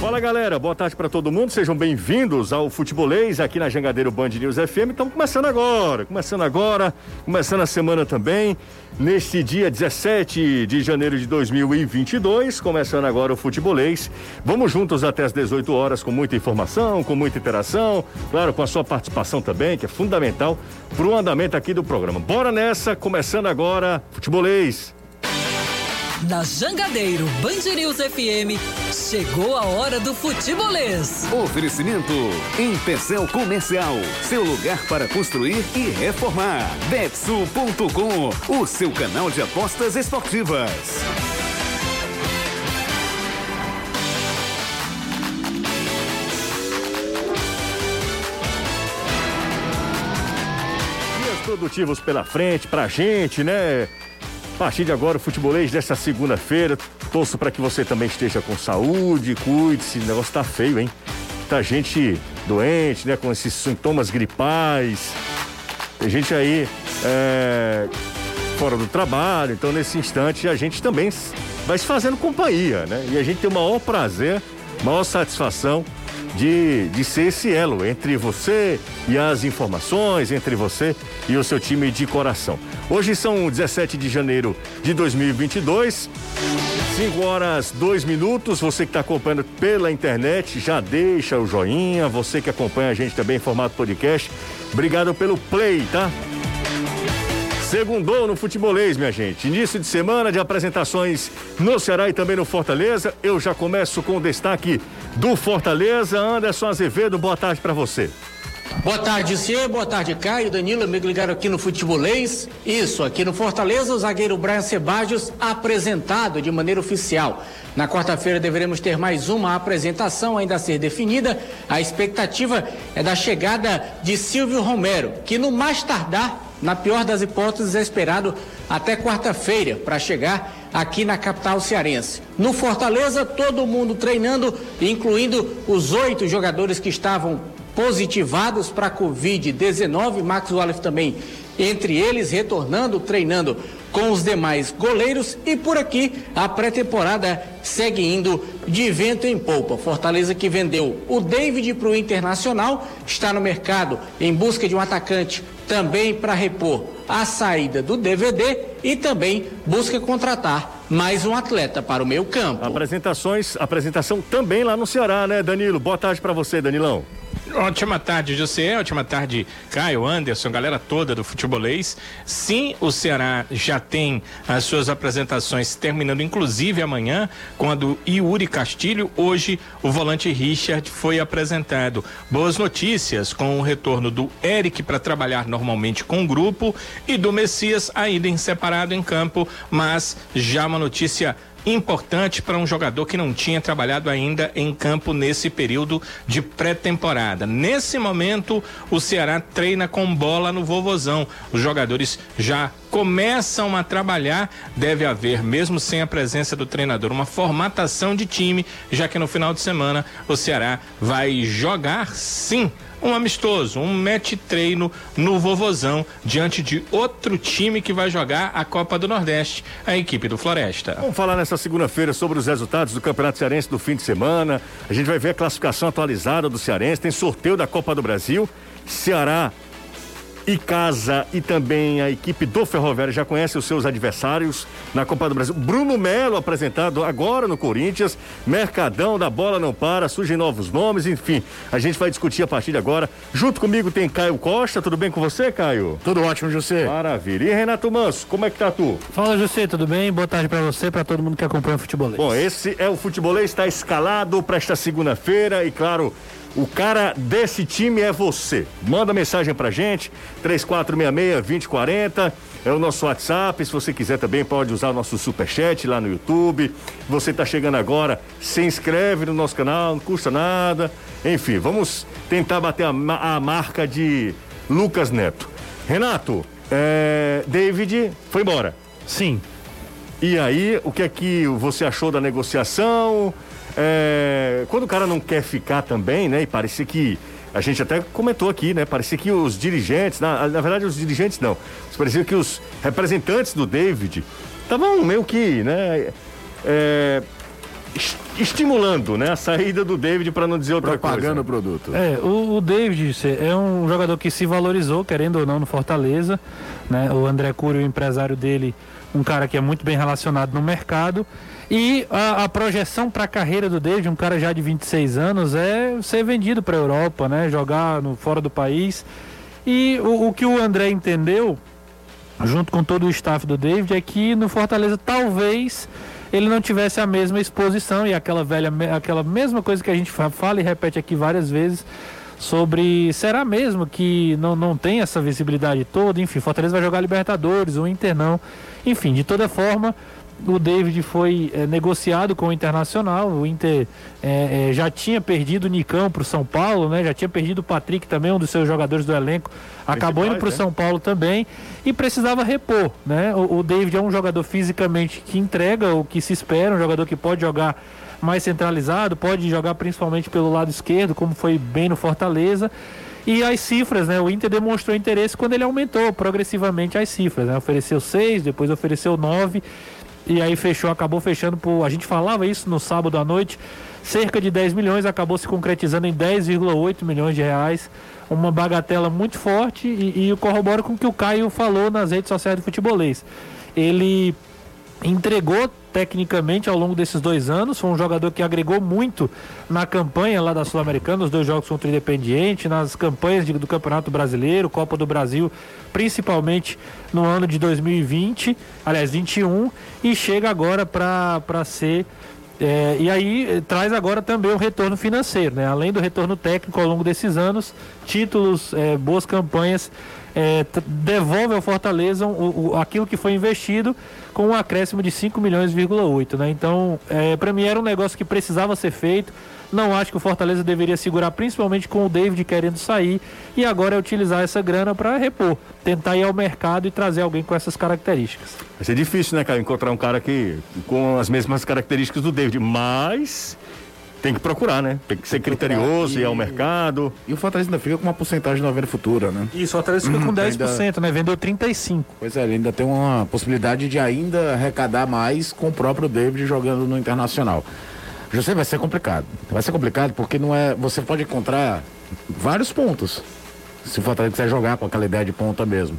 Fala galera, boa tarde para todo mundo, sejam bem-vindos ao Futebolês aqui na Jangadeiro Band News FM. Estamos começando agora, começando agora, começando a semana também, neste dia 17 de janeiro de 2022, começando agora o Futebolês. Vamos juntos até as 18 horas com muita informação, com muita interação, claro, com a sua participação também, que é fundamental para o andamento aqui do programa. Bora nessa, começando agora, Futebolês. Na Jangadeiro Band News FM, chegou a hora do futebolês. Oferecimento Empecel Comercial, seu lugar para construir e reformar. Betsul.com, o seu canal de apostas esportivas. Dias produtivos pela frente, pra gente, né? A partir de agora, o futebolês desta segunda-feira. Torço para que você também esteja com saúde, cuide-se. O negócio tá feio, hein? Tá gente doente, né? Com esses sintomas gripais. Tem gente aí é, fora do trabalho. Então, nesse instante, a gente também vai se fazendo companhia, né? E a gente tem o maior prazer, maior satisfação de, de ser esse elo entre você e as informações, entre você e o seu time de coração. Hoje são 17 de janeiro de 2022. 5 horas 2 minutos. Você que está acompanhando pela internet, já deixa o joinha. Você que acompanha a gente também em formato podcast, obrigado pelo play, tá? Segundou no futebolês, minha gente. Início de semana de apresentações no Ceará e também no Fortaleza. Eu já começo com o destaque do Fortaleza. Anderson Azevedo, boa tarde para você. Boa tarde, Cia. Boa tarde, Caio. Danilo, me ligaram aqui no Futebolês. Isso, aqui no Fortaleza, o zagueiro Brian Sebadios apresentado de maneira oficial. Na quarta-feira deveremos ter mais uma apresentação ainda a ser definida. A expectativa é da chegada de Silvio Romero, que no mais tardar, na pior das hipóteses, é esperado até quarta-feira para chegar aqui na capital cearense. No Fortaleza, todo mundo treinando, incluindo os oito jogadores que estavam positivados para a Covid-19. Max Wallace também entre eles, retornando, treinando com os demais goleiros. E por aqui, a pré-temporada segue indo de vento em polpa. Fortaleza que vendeu o David para o Internacional, está no mercado em busca de um atacante também para repor a saída do DVD e também busca contratar mais um atleta para o meio campo. Apresentações, apresentação também lá no Ceará, né, Danilo? Boa tarde para você, Danilão. Ótima tarde, José. Ótima tarde, Caio, Anderson, galera toda do futebolês. Sim, o Ceará já tem as suas apresentações terminando, inclusive amanhã, com a Yuri Castilho. Hoje, o volante Richard foi apresentado. Boas notícias com o retorno do Eric para trabalhar normalmente com o grupo e do Messias ainda em separado em campo, mas já uma notícia importante para um jogador que não tinha trabalhado ainda em campo nesse período de pré-temporada. Nesse momento, o Ceará treina com bola no Vovozão. Os jogadores já começam a trabalhar. Deve haver, mesmo sem a presença do treinador, uma formatação de time, já que no final de semana o Ceará vai jogar sim um amistoso, um match treino no Vovozão, diante de outro time que vai jogar a Copa do Nordeste, a equipe do Floresta. Vamos falar nessa segunda-feira sobre os resultados do Campeonato Cearense do fim de semana. A gente vai ver a classificação atualizada do Cearense, tem sorteio da Copa do Brasil. Ceará e Casa e também a equipe do Ferroviário já conhece os seus adversários na Copa do Brasil. Bruno Melo apresentado agora no Corinthians, Mercadão da bola não para, surgem novos nomes, enfim. A gente vai discutir a partir de agora. Junto comigo tem Caio Costa, tudo bem com você, Caio? Tudo ótimo, José. Maravilha. E Renato Manso, como é que tá tu? Fala, José, tudo bem? Boa tarde para você, para todo mundo que acompanha o futebolês. Bom, esse é o futebolês, está escalado para esta segunda-feira e claro, o cara desse time é você. Manda mensagem pra gente, 3466-2040. É o nosso WhatsApp. Se você quiser também, pode usar o nosso superchat lá no YouTube. Você tá chegando agora, se inscreve no nosso canal, não custa nada. Enfim, vamos tentar bater a, a marca de Lucas Neto. Renato, é, David foi embora. Sim. E aí, o que é que você achou da negociação? É, quando o cara não quer ficar também, né? E parecia que. A gente até comentou aqui, né? Parecia que os dirigentes, na, na verdade, os dirigentes não. Parecia que os representantes do David estavam meio que, né? É, es- estimulando, né, a saída do David para não dizer outra Propagando o coisa. produto. É, o, o David é um jogador que se valorizou, querendo ou não, no Fortaleza. Né? O André Cury, o empresário dele, um cara que é muito bem relacionado no mercado. E a, a projeção para a carreira do David, um cara já de 26 anos, é ser vendido para a Europa, né? jogar no, fora do país. E o, o que o André entendeu, junto com todo o staff do David, é que no Fortaleza talvez ele não tivesse a mesma exposição e aquela velha, aquela mesma coisa que a gente fa- fala e repete aqui várias vezes sobre será mesmo que não, não tem essa visibilidade toda, enfim, Fortaleza vai jogar Libertadores, o Inter não, enfim, de toda forma o David foi eh, negociado com o Internacional, o Inter eh, eh, já tinha perdido o Nicão para o São Paulo, né? já tinha perdido o Patrick também, um dos seus jogadores do elenco, acabou indo para o né? São Paulo também e precisava repor, né? O, o David é um jogador fisicamente que entrega o que se espera, um jogador que pode jogar mais centralizado, pode jogar principalmente pelo lado esquerdo, como foi bem no Fortaleza. E as cifras, né? O Inter demonstrou interesse quando ele aumentou progressivamente as cifras, né? Ofereceu seis, depois ofereceu nove e aí fechou, acabou fechando por. A gente falava isso no sábado à noite, cerca de 10 milhões, acabou se concretizando em 10,8 milhões de reais. Uma bagatela muito forte e, e corrobora com o que o Caio falou nas redes sociais do futebolês. Ele entregou tecnicamente ao longo desses dois anos. Foi um jogador que agregou muito na campanha lá da Sul-Americana, os dois jogos contra o Independiente, nas campanhas de- do Campeonato Brasileiro, Copa do Brasil, principalmente no ano de 2020, aliás, 21, e chega agora para ser. é, e aí eh, traz agora também o retorno financeiro, né? Além do retorno técnico ao longo desses anos, títulos, eh, boas campanhas, t- devolve ao Fortaleza o, o- aquilo que foi investido com um acréscimo de 5 milhões,8, né? Então, para mim era um negócio que precisava ser feito. Não acho que o Fortaleza deveria segurar, principalmente com o David querendo sair, e agora é utilizar essa grana para repor, tentar ir ao mercado e trazer alguém com essas características. Vai ser difícil, né, cara, encontrar um cara que com as mesmas características do David, mas tem que procurar, né? Tem que ser criterioso, ir ao mercado. E o Fortaleza ainda fica com uma porcentagem na venda futura, né? Isso, o Fortaleza fica com 10%, né? Vendeu 35%. Pois é, ele ainda tem uma possibilidade de ainda arrecadar mais com o próprio David jogando no Internacional. José vai ser complicado. Vai ser complicado porque não é. Você pode encontrar vários pontos. Se o Fortaleza quiser jogar com aquela ideia de ponta mesmo.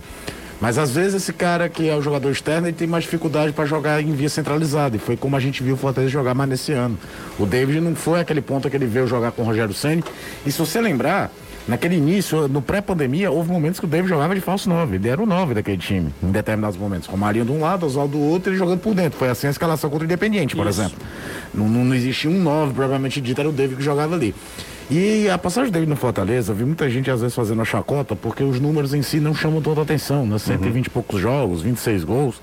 Mas às vezes esse cara que é o jogador externo ele tem mais dificuldade para jogar em via centralizada. E foi como a gente viu o Fortaleza jogar mais nesse ano. O David não foi aquele ponto que ele veio jogar com o Rogério Senni. E se você lembrar, naquele início, no pré-pandemia, houve momentos que o David jogava de falso 9. Ele era o 9 daquele time, em determinados momentos. Com o Marinho de um lado, Oswaldo do outro, ele jogando por dentro. Foi assim a escalação contra o Independiente, por exemplo. Não, não, não existia um 9, provavelmente dito, era o David que jogava ali. E a passagem dele no Fortaleza, eu vi muita gente às vezes fazendo a chacota, porque os números em si não chamam tanta atenção, né? 120 e poucos jogos, 26 gols.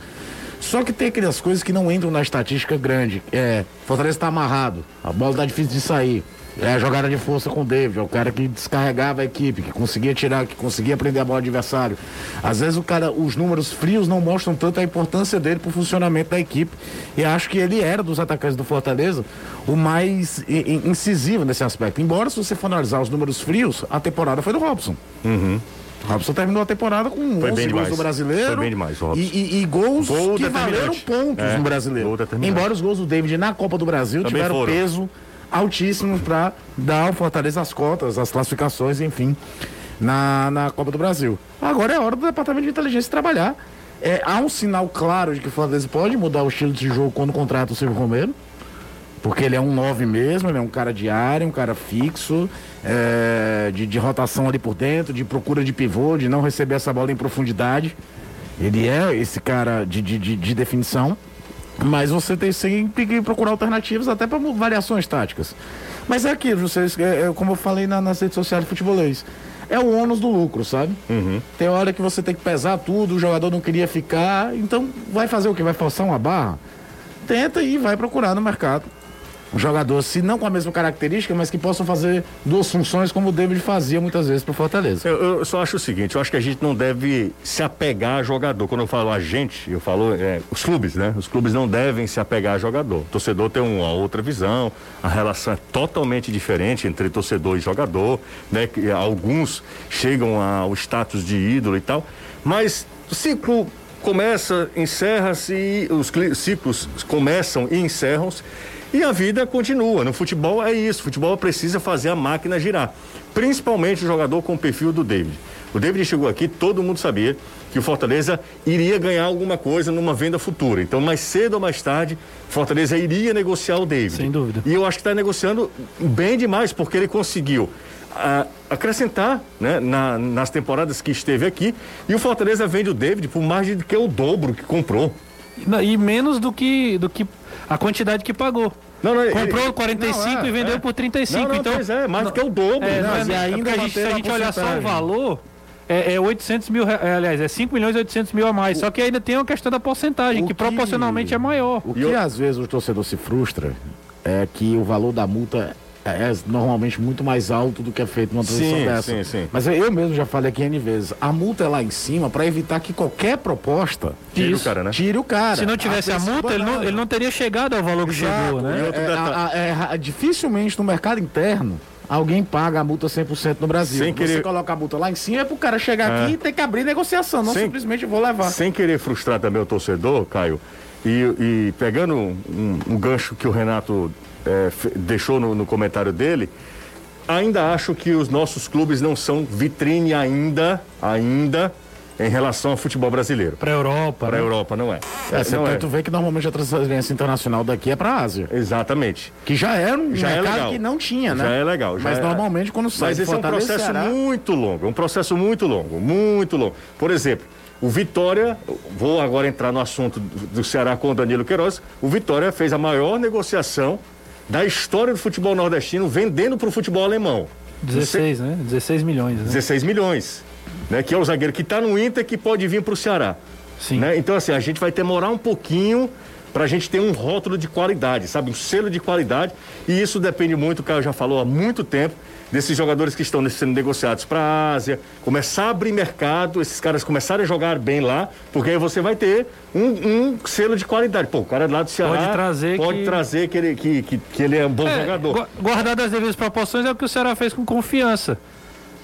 Só que tem aquelas coisas que não entram na estatística grande. É, Fortaleza está amarrado, a bola tá difícil de sair. É a jogada de força com o David, é o cara que descarregava a equipe, que conseguia tirar, que conseguia prender a bola do adversário. Às vezes o cara, os números frios não mostram tanto a importância dele pro funcionamento da equipe. E acho que ele era dos atacantes do Fortaleza o mais incisivo nesse aspecto. Embora, se você for analisar os números frios, a temporada foi do Robson. O Robson terminou a temporada com Foi 11 bem gols demais. do brasileiro. Foi bem demais, o Robson. E, e- e gols Gol que valeram pontos É, no brasileiro. Embora os gols do David na Copa do Brasil Também tiveram foram. peso altíssimo para dar ao Fortaleza as cotas, as classificações, enfim, na, na Copa do Brasil. Agora é hora do Departamento de Inteligência trabalhar. É, há um sinal claro de que o Fortaleza pode mudar o estilo de jogo quando contrata o Silvio Romero. Porque ele é um 9 mesmo, ele é um cara de área, um cara fixo, é, de, de rotação ali por dentro, de procura de pivô, de não receber essa bola em profundidade. Ele é esse cara de, de, de, de definição. Mas você tem sempre que procurar alternativas até para variações táticas. Mas é aquilo, vocês, é, é como eu falei na- nas redes sociais de futebolês. É o ônus do lucro, sabe? Tem hora que você tem que pesar tudo, o jogador não queria ficar, então vai fazer o que? Vai forçar uma barra? Tenta e vai procurar no mercado um jogador, se não com a mesma característica, mas que possa fazer duas funções como o David fazia muitas vezes para Fortaleza. Eu, eu só acho o seguinte, eu acho que a gente não deve se apegar a jogador. Quando eu falo a gente, eu falo é, os clubes, né? Os clubes não devem se apegar a jogador. O torcedor tem uma outra visão, a relação é totalmente diferente entre torcedor e jogador, né? Que alguns chegam ao status de ídolo e tal, mas o ciclo começa, encerra-se, os ciclos começam e encerram-se. E a vida continua. No futebol é isso. O futebol precisa fazer a máquina girar. Principalmente o jogador com o perfil do David. O David chegou aqui, todo mundo sabia que o Fortaleza iria ganhar alguma coisa numa venda futura. Então, mais cedo ou mais tarde, Fortaleza iria negociar o David. Sem dúvida. E eu acho que está negociando bem demais, porque ele conseguiu ah, acrescentar né, na- nas temporadas que esteve aqui. E o Fortaleza vende o David por mais de que o dobro que comprou. E menos do que, do que a quantidade que pagou. Não, não, ele- Comprou 45 Não, é, e vendeu é. por 35. Não, não, então, pois é, mais do que o dobro. É, Não, não, é, mas e é ainda a gente, se a a gente olhar só o valor, é, é 800 mil, é, aliás, é 5 milhões e 800 mil a mais. Só que ainda tem uma questão da porcentagem, O que, que- proporcionalmente é maior. O E que eu- às vezes o torcedor se frustra é que o valor da multa é normalmente muito mais alto do que é feito numa transação Sim, dessa. sim, sim. Mas eu mesmo já falei aqui N vezes, a multa é lá em cima para evitar que qualquer proposta Tira o Isso. cara, né? tire o cara. Se não tivesse a preço multa, ele não, ele não teria chegado ao valor que chegou, né? E outro É, detalhe- a- a- é ra- dificilmente no mercado interno alguém paga a multa 100% no Brasil. Sem Você querer- coloca a multa lá em cima é pro cara chegar É. aqui e ter que abrir negociação, não Sem- simplesmente vou levar. Sem querer frustrar também o torcedor, Caio, e, e pegando um, um gancho que o Renato é, deixou no, no comentário dele, ainda acho que os nossos clubes não são vitrine ainda, ainda, em relação ao futebol brasileiro. Pra Europa. Para a né? Europa, não é. É, você não é. tanto vê que normalmente a transferência internacional daqui é pra Ásia. Exatamente. Que já era um Já é mercado legal. que não tinha, né? Já é legal. já Mas é- normalmente quando sai Mas de esse é um processo Ceará, muito longo, um processo muito longo, muito longo. Por exemplo, o Vitória, vou agora entrar no assunto do do Ceará com o Danilo Queiroz, o Vitória fez a maior negociação da história do futebol nordestino vendendo para o futebol alemão. 16, né? 16 milhões, né? 16 milhões, né? Que é o zagueiro que está no Inter que pode vir para o Ceará. Sim. né? Então, assim, a gente vai demorar um pouquinho para a gente ter um rótulo de qualidade, sabe? Um selo de qualidade. E isso depende muito, o Caio já falou há muito tempo, desses jogadores que estão sendo negociados para a Ásia, começar a abrir mercado, esses caras começarem a jogar bem lá, porque aí você vai ter um, um selo de qualidade. Pô, o cara é lá do Ceará Pode trazer pode que- trazer que ele, que, que, que ele é um bom É, jogador. gu- guardado as devidas proporções é o que o Ceará fez com confiança.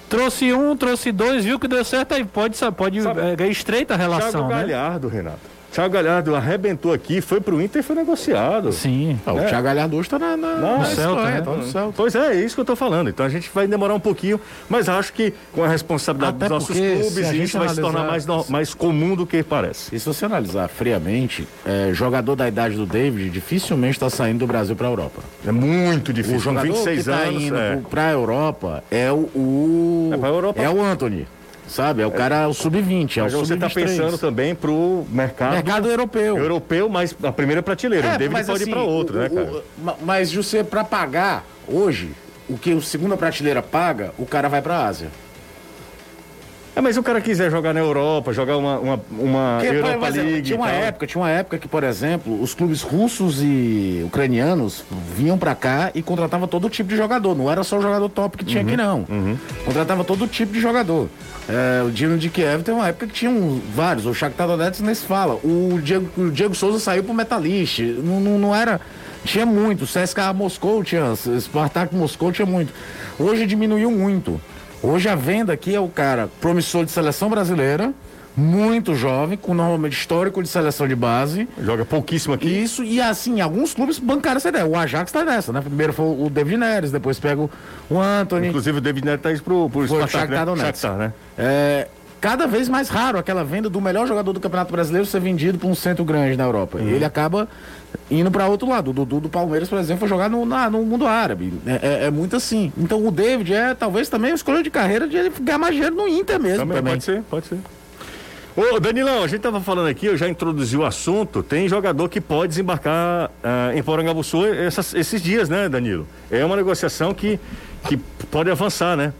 Trouxe um, trouxe dois, viu que deu certo, aí pode, pode Sabe- é, estreita a Thiago relação, né? Galhardo, Renato. Thiago Galhardo arrebentou aqui, foi pro Inter e foi negociado. Sim. Ah, o É. Thiago Galhardo hoje tá na, na, Não, na no Espanha, Celta, né? tá no Celta. Pois é, é isso que eu tô falando. Então a gente vai demorar um pouquinho, mas acho que com a responsabilidade Até dos nossos clubes, a gente isso vai se tornar mais, no- mais comum do que parece. E se você analisar friamente, é, jogador da idade do David dificilmente está saindo do Brasil para a Europa. É muito O difícil. Com jogador 26 que tá anos. indo é. para a Europa é o, o É pra Europa. é o Anthony, sabe? É o cara o sub-20, é o Mas você está sub-23. pensando também pro mercado, mercado europeu. europeu, mas a primeira prateleira. o David mas pode assim, ir para outro, o- né, o- cara? o- ma- mas você para pagar hoje o que o segunda prateleira paga, o cara vai para a Ásia. É, mas se o cara quiser jogar na Europa, jogar uma, uma, uma Europa exemplo, League. tinha uma época, tinha uma época que, por exemplo, os clubes russos e ucranianos vinham pra cá e contratavam todo tipo de jogador. Não era só o jogador top que Uhum, tinha aqui, não. Contratava todo tipo de jogador. É, o Dino de Kiev tem uma época que tinha um- vários. O Shakhtar Donetsk nem se fala. O Diego, o Diego Souza saiu pro Metalist. Não, não, não era... Tinha muito. CSKA Moscou tinha. Spartak Moscou tinha muito. Hoje diminuiu muito. Hoje a venda aqui é o cara promissor de seleção brasileira, muito jovem, com normalmente histórico de seleção de base. Joga pouquíssimo aqui. Isso, e assim, alguns clubes bancaram essa ideia. O Ajax tá nessa, né? Primeiro foi o David Neres, depois pega o- o Anthony. Inclusive o David Neto tá indo pro, pro Foi o Spartak, Shakhtar né? Donetsk. Shakhtar, né? É, cada vez mais raro aquela venda do melhor jogador do Campeonato Brasileiro ser vendido para um centro grande na Europa. Uhum. E ele acaba indo para outro lado. O Dudu do Palmeiras, por exemplo, foi jogar no, na- no mundo árabe. É, é- é muito assim. Então o David é talvez também uma escolha de carreira de ele ganhar mais dinheiro no Inter mesmo. Também, Também, pode ser, pode ser. Ô, Danilão, a gente tava falando aqui, eu já introduzi o assunto. Tem jogador que pode desembarcar ah, em Porangabuçu essas- esses dias, né, Danilo? É uma negociação que, que pode avançar, né?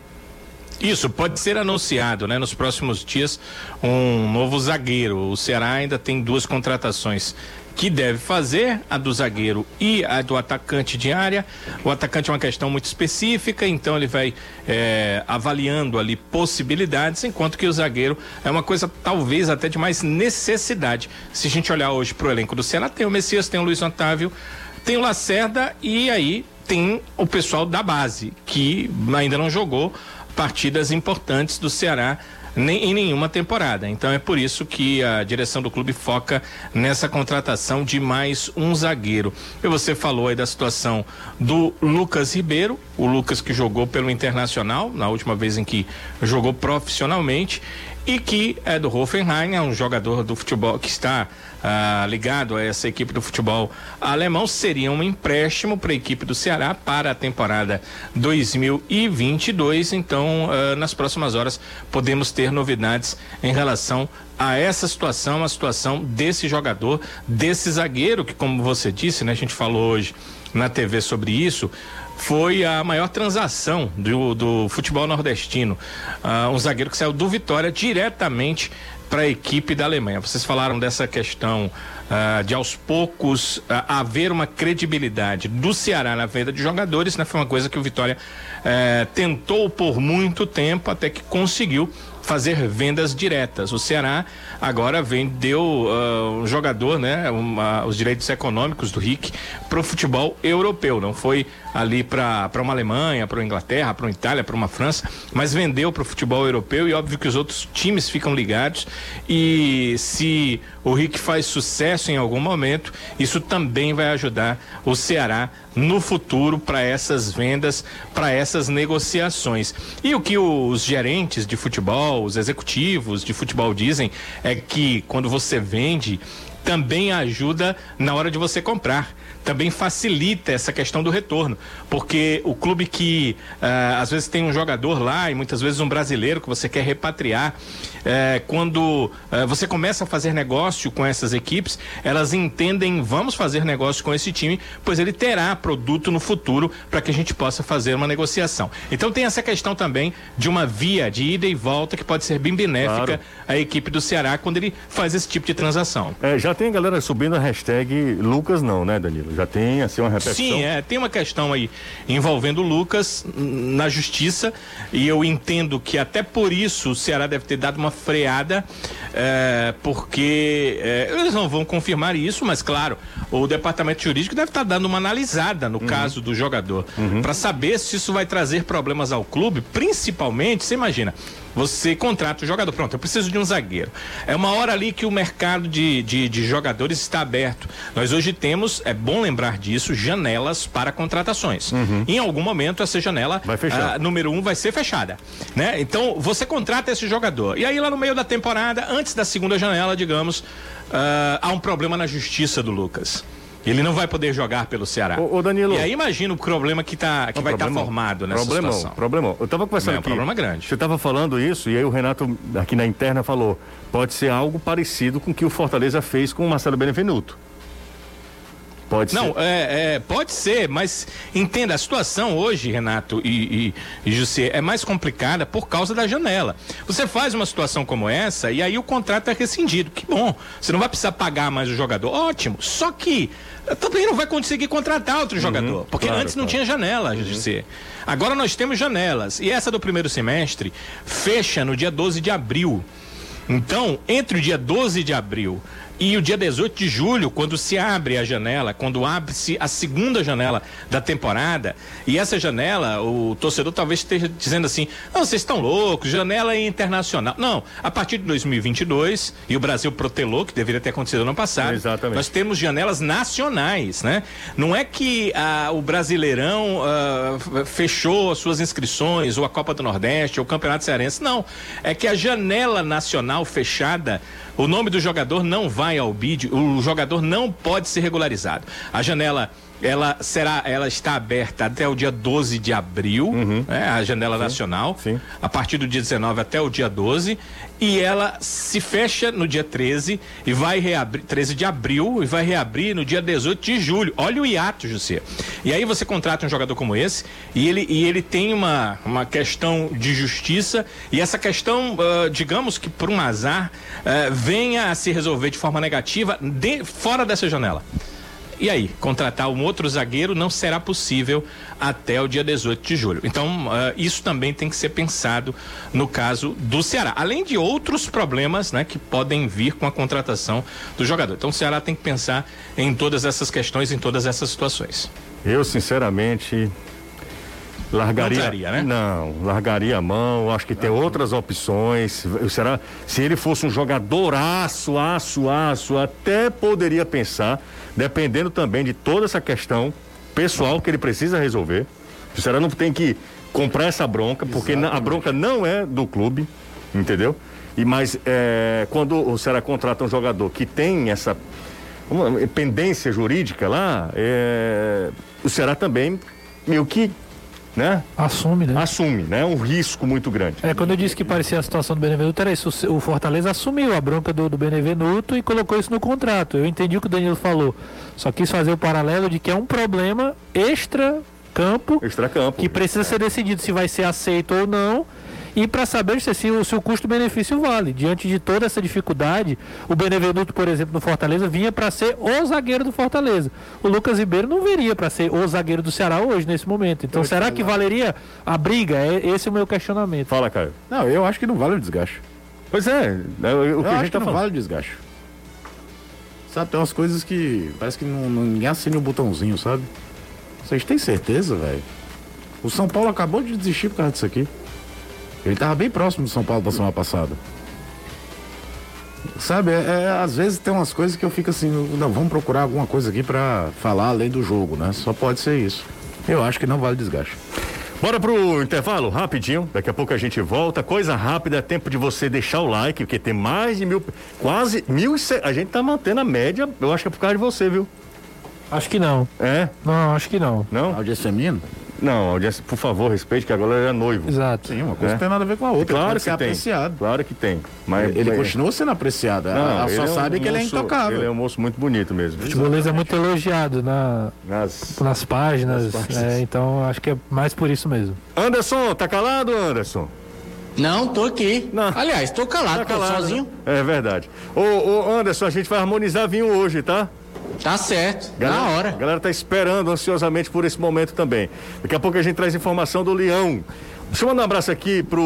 Isso, pode ser anunciado, né? Nos próximos dias, um novo zagueiro. O Ceará ainda tem duas contratações que deve fazer, a do zagueiro e a do atacante de área. O atacante é uma questão muito específica, então ele vai eh, avaliando ali possibilidades, enquanto que o zagueiro é uma coisa talvez até de mais necessidade. Se a gente olhar hoje para o elenco do Ceará, tem o Messias, tem o Luiz Otávio, tem o Lacerda e aí tem o pessoal da base, que ainda não jogou partidas importantes do Ceará nem em nenhuma temporada. Então é por isso que a direção do clube foca nessa contratação de mais um zagueiro. E você falou aí da situação do Lucas Ribeiro, o Lucas que jogou pelo Internacional na última vez em que jogou profissionalmente e que é do Hoffenheim, é um jogador do futebol que está ah, ligado a essa equipe do futebol alemão. Seria um empréstimo para a equipe do Ceará para a temporada 2022. Então, ah, nas próximas horas, podemos ter novidades em relação a essa situação, a situação desse jogador, desse zagueiro, que, como você disse, né, a gente falou hoje na TV sobre isso foi a maior transação do, do futebol nordestino. Uh, um zagueiro que saiu do Vitória diretamente para a equipe da Alemanha. Vocês falaram dessa questão uh, de aos poucos uh, haver uma credibilidade do Ceará na venda de jogadores, né? Foi uma coisa que o Vitória uh, tentou por muito tempo até que conseguiu fazer vendas diretas. O Ceará agora vendeu uh, um jogador, né, uma, os direitos econômicos do Rick para o futebol europeu. Não foi ali para uma Alemanha, para uma Inglaterra, para uma Itália, para uma França, mas vendeu para o futebol europeu e óbvio que os outros times ficam ligados. E se o Rick faz sucesso em algum momento, isso também vai ajudar o Ceará no futuro para essas vendas, para essas negociações. E o que os gerentes de futebol, os executivos de futebol dizem é que quando você vende, também ajuda na hora de você comprar também facilita essa questão do retorno, porque o clube que uh, às vezes tem um jogador lá e muitas vezes um brasileiro que você quer repatriar, uh, quando uh, você começa a fazer negócio com essas equipes, elas entendem vamos fazer negócio com esse time, pois ele terá produto no futuro para que a gente possa fazer uma negociação. Então tem essa questão também de uma via de ida e volta que pode ser bem benéfica claro. à equipe do Ceará quando ele faz esse tipo de transação. É, já tem galera subindo a hashtag Lucas não, né, Danilo? Já tem assim uma repetição? Sim, é, tem uma questão aí envolvendo o Lucas na justiça e eu entendo que até por isso o Ceará deve ter dado uma freada, é, porque é, eles não vão confirmar isso, mas claro, o departamento jurídico deve estar dando uma analisada no uhum. caso do jogador, uhum. para saber se isso vai trazer problemas ao clube, principalmente, você imagina, você contrata o jogador. Pronto, eu preciso de um zagueiro. É uma hora ali que o mercado de, de, de, jogadores está aberto. Nós hoje temos, é bom lembrar disso, janelas para contratações. Uhum. Em algum momento, essa janela uh, número um vai ser fechada. Né? Então, você contrata esse jogador. E aí, lá no meio da temporada, antes da segunda janela, digamos, uh, há um problema na justiça do Lucas. Ele não vai poder jogar pelo Ceará. Ô, ô Danilo. E aí imagina o problema que, tá, que vai estar tá formado nessa problema, situação. Problema. Eu estava conversando é um aqui. problema grande. Você estava falando isso e aí o Renato aqui na interna falou, pode ser algo parecido com o que o Fortaleza fez com o Marcelo Benevenuto. Pode não, ser. É, é, pode ser, mas entenda, a situação hoje, Renato e, e, e José, é mais complicada por causa da janela. Você faz uma situação como essa e aí o contrato é rescindido. Que bom. Você não vai precisar pagar mais o jogador. Ótimo. Só que também não vai conseguir contratar outro uhum, jogador. Porque claro, antes não claro. tinha janela, uhum. José. Agora nós temos janelas. E essa do primeiro semestre fecha no dia 12 de abril. Então, entre o dia 12 de abril e o dia 18 de julho, quando se abre a janela, quando abre-se a segunda janela da temporada, e essa janela, o torcedor talvez esteja dizendo assim: não, vocês estão loucos, janela é internacional. Não, a partir de 2022, e o Brasil protelou, que deveria ter acontecido no passado, Exatamente. nós temos janelas nacionais, né? Não é que ah, o Brasileirão ah, fechou as suas inscrições, ou a Copa do Nordeste, ou o Campeonato Cearense, não. É que a janela nacional fechada o nome do jogador não vai ao bid, o jogador não pode ser regularizado. A janela ela será, ela está aberta até o dia 12 de abril, uhum. né, a janela sim, nacional, sim. a partir do dia 19 até o dia 12, e ela se fecha no dia 13 e vai reabrir 13 de abril e vai reabrir no dia 18 de julho. Olha o hiato, José. E aí você contrata um jogador como esse e ele, e ele tem uma, uma questão de justiça e essa questão, uh, digamos que por um azar, uh, venha a se resolver de forma negativa de, fora dessa janela. E aí, contratar um outro zagueiro não será possível até o dia 18 de julho. Então, uh, isso também tem que ser pensado no caso do Ceará. Além de outros problemas né, que podem vir com a contratação do jogador. Então, o Ceará tem que pensar em todas essas questões, em todas essas situações. Eu, sinceramente, Largaria, Não daria, né? Não, largaria a mão. Acho que tem outras opções. Será? Se ele fosse um jogador aço, aço, aço, até poderia pensar, dependendo também de toda essa questão pessoal que ele precisa resolver. O Ceará não tem que comprar essa bronca, porque na- a bronca não é do clube, entendeu? E mas é, quando o Ceará contrata um jogador que tem essa pendência jurídica lá, é, o Ceará também meio que, né? Assume, né? assume, né? Um risco muito grande. É, quando eu disse que parecia a situação do Benevenuto, era isso. O Fortaleza assumiu a bronca do, do Benevenuto e colocou isso no contrato. Eu entendi o que o Danilo falou. Só quis fazer o paralelo de que é um problema extra-campo Extracampo. que precisa ser decidido se vai ser aceito ou não. E para saber se, se o, custo-benefício vale. Diante de toda essa dificuldade, o Benevenuto, por exemplo, no Fortaleza, vinha para ser o zagueiro do Fortaleza. O Lucas Ribeiro não viria para ser o zagueiro do Ceará hoje, nesse momento. Então, será que valeria a briga? É, esse é o meu questionamento. Fala, Caio. Não, eu acho que não vale o desgaste. Pois é, é o Eu que a acho gente que tá não falando. vale o desgaste. Sabe, tem umas coisas que parece que não, não, ninguém assina o botãozinho, sabe? Vocês têm certeza, velho? O São Paulo acabou de desistir por causa disso aqui. Ele tava bem próximo do São Paulo da semana passada. Sabe, é, é, às vezes tem umas coisas que eu fico assim, não, vamos procurar alguma coisa aqui pra falar além do jogo, né? Só pode ser isso. Eu acho que não vale desgaste. Bora pro intervalo, rapidinho. Daqui a pouco a gente volta. Coisa rápida, é tempo de você deixar o like, porque tem mais de mil. Quase mil e. A gente tá mantendo a média, eu acho que é por causa de você, viu? Acho que não. É? Não, acho que não. Não? Audiência feminina? Não, audiência, por favor, respeite que agora ele é noivo. Exato. Sim, uma coisa É. não tem nada a ver com a outra. Claro Pode que ser tem. apreciado. Claro que tem. Mas Ele mas- continua sendo apreciado. Não, Ela ele só é um sabe que ele é moço- intocável. Ele é um moço muito bonito mesmo. O futebolês é muito elogiado na, Nas- nas páginas, Nas páginas. é, então acho que é mais por isso mesmo. Anderson, tá calado, Anderson? Não, tô aqui. Não. Aliás, tô calado, Tá tô calado. sozinho. né? É verdade. Ô, ô, Anderson, a gente vai harmonizar vinho hoje, tá? Tá certo, Galera, na A hora. galera tá esperando ansiosamente por esse momento também. Daqui a pouco a gente traz informação do Leão. Deixa eu mandar um abraço aqui pro.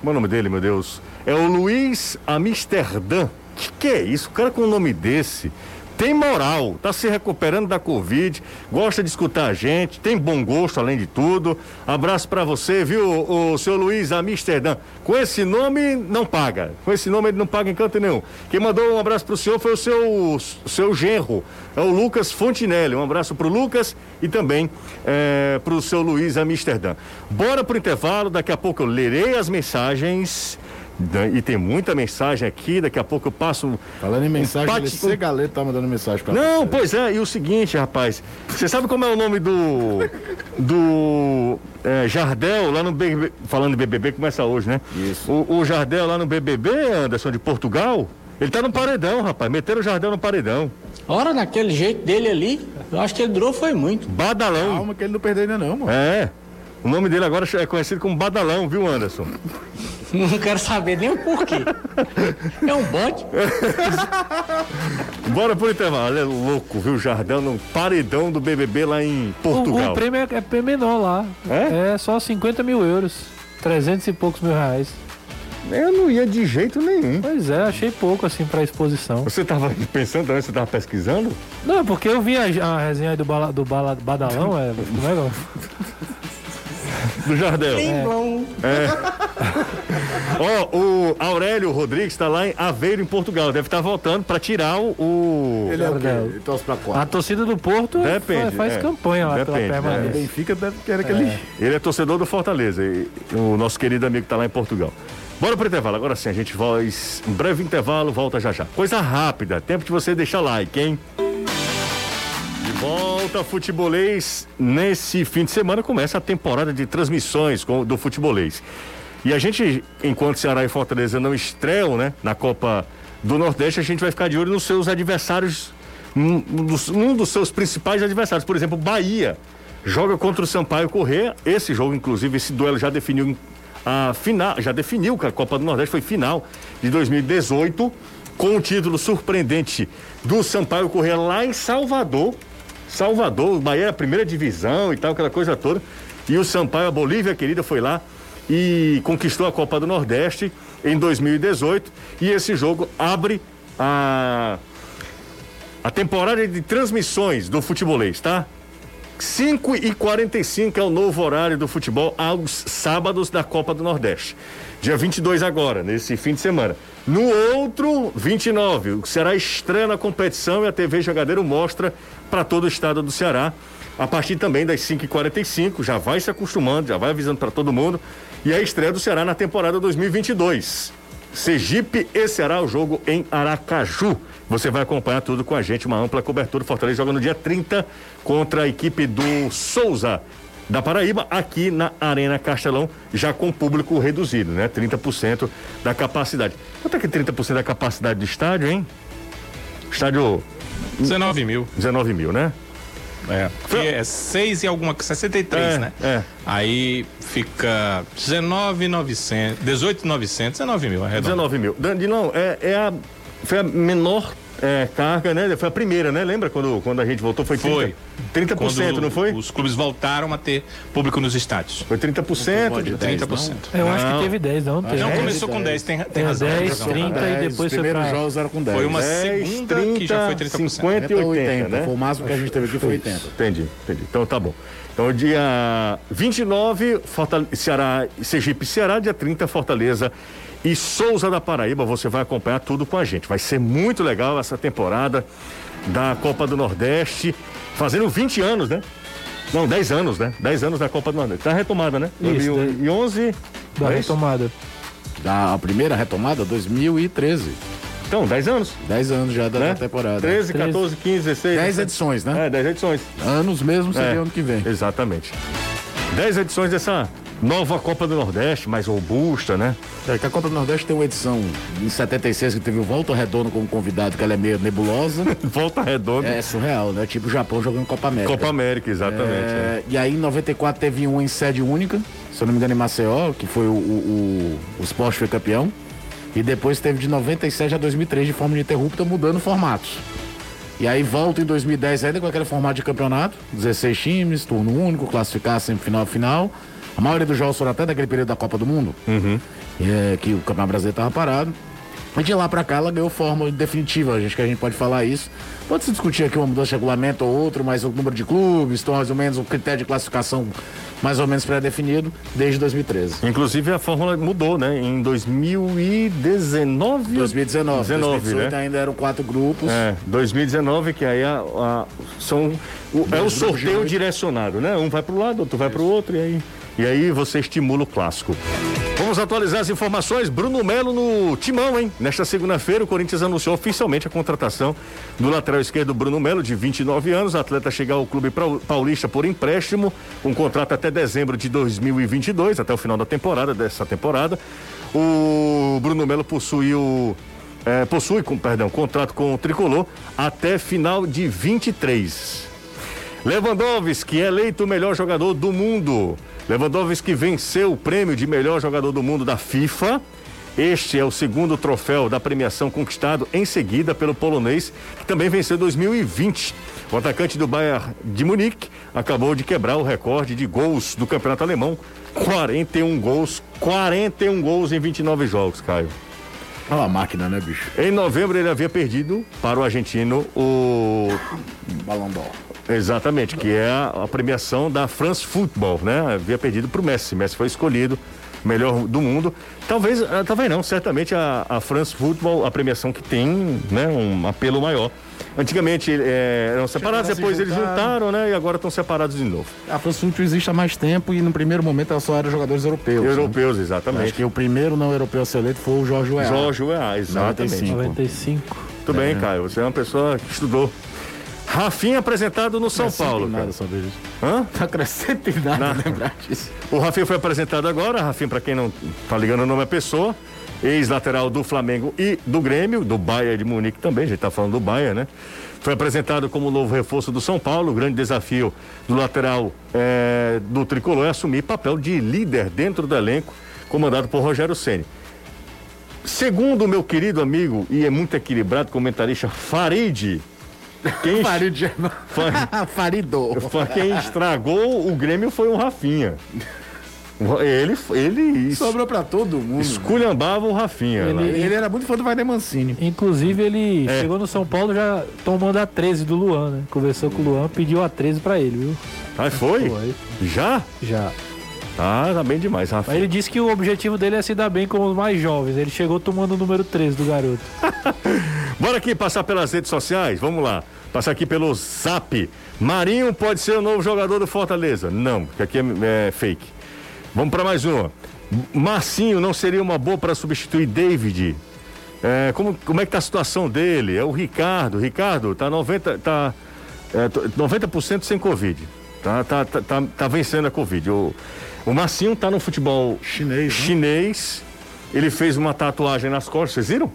Como é o nome dele, meu Deus? É o Luiz Amsterdã. Que que é isso? O cara com um nome desse tem moral, tá se recuperando da Covid, gosta de escutar a gente, tem bom gosto além de tudo. Abraço pra você, viu, o, seu Luiz Amsterdã. Com esse nome não paga. Com esse nome ele não paga em canto nenhum. Quem mandou um abraço pro senhor foi o seu, o seu genro, é o Lucas Fontinelli. Um abraço pro Lucas e também é, pro seu Luiz Amsterdã. Bora pro intervalo, daqui a pouco eu lerei as mensagens. E tem muita mensagem aqui, daqui a pouco eu passo. Falando em mensagem, um pati- C Galeto tá mandando mensagem pra Não, você. pois é, e o seguinte, rapaz, você sabe como é o nome do. do. é, Jardel lá no BBB. Falando de BBB, começa hoje, né? Isso. O, o Jardel lá no BBB, Anderson, de Portugal, ele tá no paredão, rapaz. Meteram o Jardel no paredão. Ora, naquele jeito dele ali, eu acho que ele durou foi muito. Badalão. Calma que ele não perdeu ainda não, mano. É. O nome dele agora é conhecido como Badalão, viu, Anderson? Não quero saber nem o porquê. É um bode. Bora pro intervalo. É louco, viu? Jardel no paredão do BBB lá em O, Portugal. o prêmio é, é prêmio menor lá. É? É só 50 mil euros. 300 e poucos mil reais. Eu não ia de jeito nenhum. Pois é, achei pouco assim pra exposição. Você tava pensando também, você tava pesquisando? Não, porque eu vi a, a resenha aí do, bala, do bala, Badalão, é, como é, que é? Do Jardel. Bom. Ó, o Aurélio Rodrigues está lá em Aveiro, em Portugal. Deve estar voltando para tirar o. o- Ele é o quê? Jardel. Ele torce pra A torcida do Porto é- Depende, faz é. campanha lá Depende, pela permanência. Benfica deve querer que ele... Ele é torcedor do Fortaleza, e- o nosso querido amigo está lá em Portugal. Bora pro intervalo. Agora sim, a gente vai. Um breve intervalo, volta já já. Coisa rápida, tempo de você deixar like, hein? Volta, futebolês. Nesse fim de semana começa a temporada de transmissões do futebolês. E a gente, enquanto Ceará e Fortaleza não estreiam, né, na Copa do Nordeste, a gente vai ficar de olho nos seus adversários, um dos, um dos seus principais adversários. Por exemplo, Bahia joga contra o Sampaio Corrêa. Esse jogo, inclusive, esse duelo já definiu a final, já definiu que a Copa do Nordeste foi final de 2018, com o título surpreendente do Sampaio Corrêa lá em Salvador. Salvador, Bahia é a primeira divisão e tal, aquela coisa toda. E o Sampaio, a Bolívia querida, foi lá e conquistou a Copa do Nordeste em 2018. E esse jogo abre a, a temporada de transmissões do futebolês, tá? 5 e 45 é o novo horário do futebol aos sábados da Copa do Nordeste. Dia 22 agora, nesse fim de semana. No outro, 29, o Ceará estreia na competição e a TV Jogadeiro mostra para todo o estado do Ceará. A partir também das 5h45, já vai se acostumando, já vai avisando para todo mundo. E a estreia do Ceará na temporada 2022. Sergipe e Ceará, o jogo em Aracaju. Você vai acompanhar tudo com a gente, uma ampla cobertura. Fortaleza joga no dia 30 contra a equipe do Souza da Paraíba, aqui na Arena Castelão, já com público reduzido, né? 30% da capacidade. Quanto é que 30% da capacidade do estádio, hein? Estádio 19 mil. 19 mil, né? É. Que é 6 e alguma 63, É, né? é. Aí fica 19,900, 18,900, 19 mil, arredondado. 19 mil. Dandilão, é, é a. Foi a menor é, carga, né? Foi a primeira, né? Lembra quando, quando a gente voltou? Foi 30%, Foi. 30% Quando não foi? Os clubes voltaram a ter público nos estádios. Foi 30%. de 30%. Eu acho Não. que teve 10, não teve. Não, começou com 10, tem, tem Tem razão. 10, tem razão. 30 e 10, depois os foi pra... jogos eram com 10. Foi uma 10, segunda que já foi 30%. 50 e 80, 80, né? Foi o máximo que a gente teve aqui, foi 80. Entendi, entendi. Então tá bom. Então dia 29, Fortale... Ceará, Sergipe Ceará, dia 30, Fortaleza e Souza da Paraíba. Você vai acompanhar tudo com a gente. Vai ser muito legal essa temporada da Copa do Nordeste, fazendo 20 anos, né? Não, 10 anos, né? 10 anos da Copa do Nordeste. Tá retomada, né? Isso, 2011. Da não é isso? retomada. Da a primeira retomada, 2013. Então, 10 anos, 10 anos já da né? temporada. 13, 13. 14, 15, 16. 10 17. edições, né? É, 10 edições. Anos mesmo seria É, ano que vem. Exatamente. 10 edições dessa nova Copa do Nordeste, mais robusta, né? É que a Copa do Nordeste tem uma edição em 76 que teve o Volta Redondo como convidado, que ela é meio nebulosa. Volta redonda. é surreal, né? Tipo o Japão jogando Copa América. Copa América, exatamente. é. É, E aí em 94 teve um em sede única, se eu não me engano em Maceió, que foi o, o, o, o Sport foi campeão. E depois teve de 97 a 2003 de forma ininterrupta, mudando formatos. E aí volta em 2010 ainda com aquele formato de campeonato, 16 times, turno único, classificar semifinal final. A maioria dos jogos foram até daquele período da Copa do Mundo, é, que o Campeonato Brasileiro estava parado. E de lá pra cá ela ganhou forma definitiva, acho que a gente pode falar isso. Pode se discutir aqui uma mudança de regulamento ou outro, mas o número de clubes, então mais ou menos o critério de classificação mais ou menos pré-definido desde 2013. Inclusive a fórmula mudou, né? Em 2019. 2019, 19, 2018 né? ainda eram quatro grupos. É, 2019, que aí a, a- são. o- é o sorteio direcionado, né? Um vai para o lado, outro vai para o outro, e aí, e aí você estimula o clássico. Vamos atualizar as informações. Bruno Melo no timão, hein? Nesta segunda-feira, o Corinthians anunciou oficialmente a contratação do lateral esquerdo Bruno Melo, de 29 anos. O atleta chega ao clube paulista por empréstimo, um contrato até dezembro de 2022, até o final da temporada, dessa temporada. O Bruno Melo possuiu é, possui, com, perdão, contrato com o Tricolor até final de 23. Lewandowski é eleito o melhor jogador do mundo. Lewandowski venceu o prêmio de melhor jogador do mundo da FIFA. Este é o segundo troféu da premiação conquistado em seguida pelo polonês, que também venceu 2020. O atacante do Bayern de Munique acabou de quebrar o recorde de gols do campeonato alemão. 41 gols, 41 gols em 29 jogos, Caio. Olha lá a máquina, né, bicho? Em novembro ele havia perdido para o argentino o Balão d'Or. Exatamente, que é a, premiação da France Football, né? Havia perdido para o Messi. Messi foi escolhido melhor do mundo. Talvez, ah, talvez não, certamente a, a France Football, a premiação que tem, né, um apelo maior. Antigamente eh, eram separados, a se depois eles juntar. juntaram, né? E agora estão separados de novo. A France Football existe há mais tempo e no primeiro momento ela só era jogadores europeus. né? Europeus, Acho exatamente. que o primeiro não europeu a ser eleito foi o Jorge Weah. Jorge Weah, exatamente. 95. 95. Muito bem, Caio. Você é uma pessoa que estudou. Rafinha apresentado no São Paulo. Nada sobre isso. Hã? Não acrescenta em nada lembrar disso. O Rafinha foi apresentado agora. Rafinha, para quem não tá ligando o nome é pessoa, ex-lateral do Flamengo e do Grêmio, do Bayern de Munique também, a gente tá falando do Bayern, né? Foi apresentado como novo reforço do São Paulo. O grande desafio do lateral eh, do tricolor é assumir papel de líder dentro do elenco, comandado por Rogério Ceni. Segundo o meu querido amigo e é muito equilibrado comentarista Farid, quem, Farid. Fa- Faridor. Fa- quem estragou o Grêmio foi o Rafinha. Ele, ele Sobrou pra todo mundo. esculhambava o Rafinha. lá. Ele- Ele era muito fã do Wagner Mancini. Inclusive, ele É. chegou no São Paulo já tomando a 13 do Luan, né? Conversou com o Luan, pediu a 13 pra ele, viu? Aí foi? Foi. Já? Já. Ah, tá bem demais, Rafinha. ele disse que o objetivo dele é se dar bem com os mais jovens. Ele chegou tomando o número 13 do garoto. Bora aqui passar pelas redes sociais, vamos lá. Passar aqui pelo Zap. Marinho pode ser o novo jogador do Fortaleza? Não, que aqui é, é fake. Vamos para mais uma. Marcinho não seria uma boa para substituir David? É, como, como é que tá a situação dele? É o Ricardo. Ricardo, tá 90, tá, é, t- 90% sem Covid. Tá, tá, tá, tá, tá vencendo a Covid. O, o Marcinho tá no futebol Chinês, né? chinês. Ele fez uma tatuagem nas costas, vocês viram?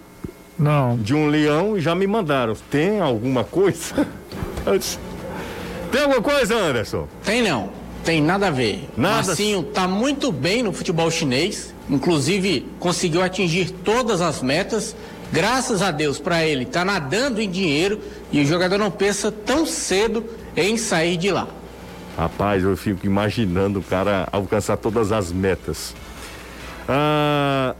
Não. de um leão e já me mandaram. Tem alguma coisa? Tem alguma coisa, Anderson? Tem não, tem nada a ver. Nada. Marcinho tá muito bem no futebol chinês, inclusive conseguiu atingir todas as metas. Graças a Deus para ele, tá nadando em dinheiro e o jogador não pensa tão cedo em sair de lá. Rapaz, eu fico imaginando o cara alcançar todas as metas. Ah,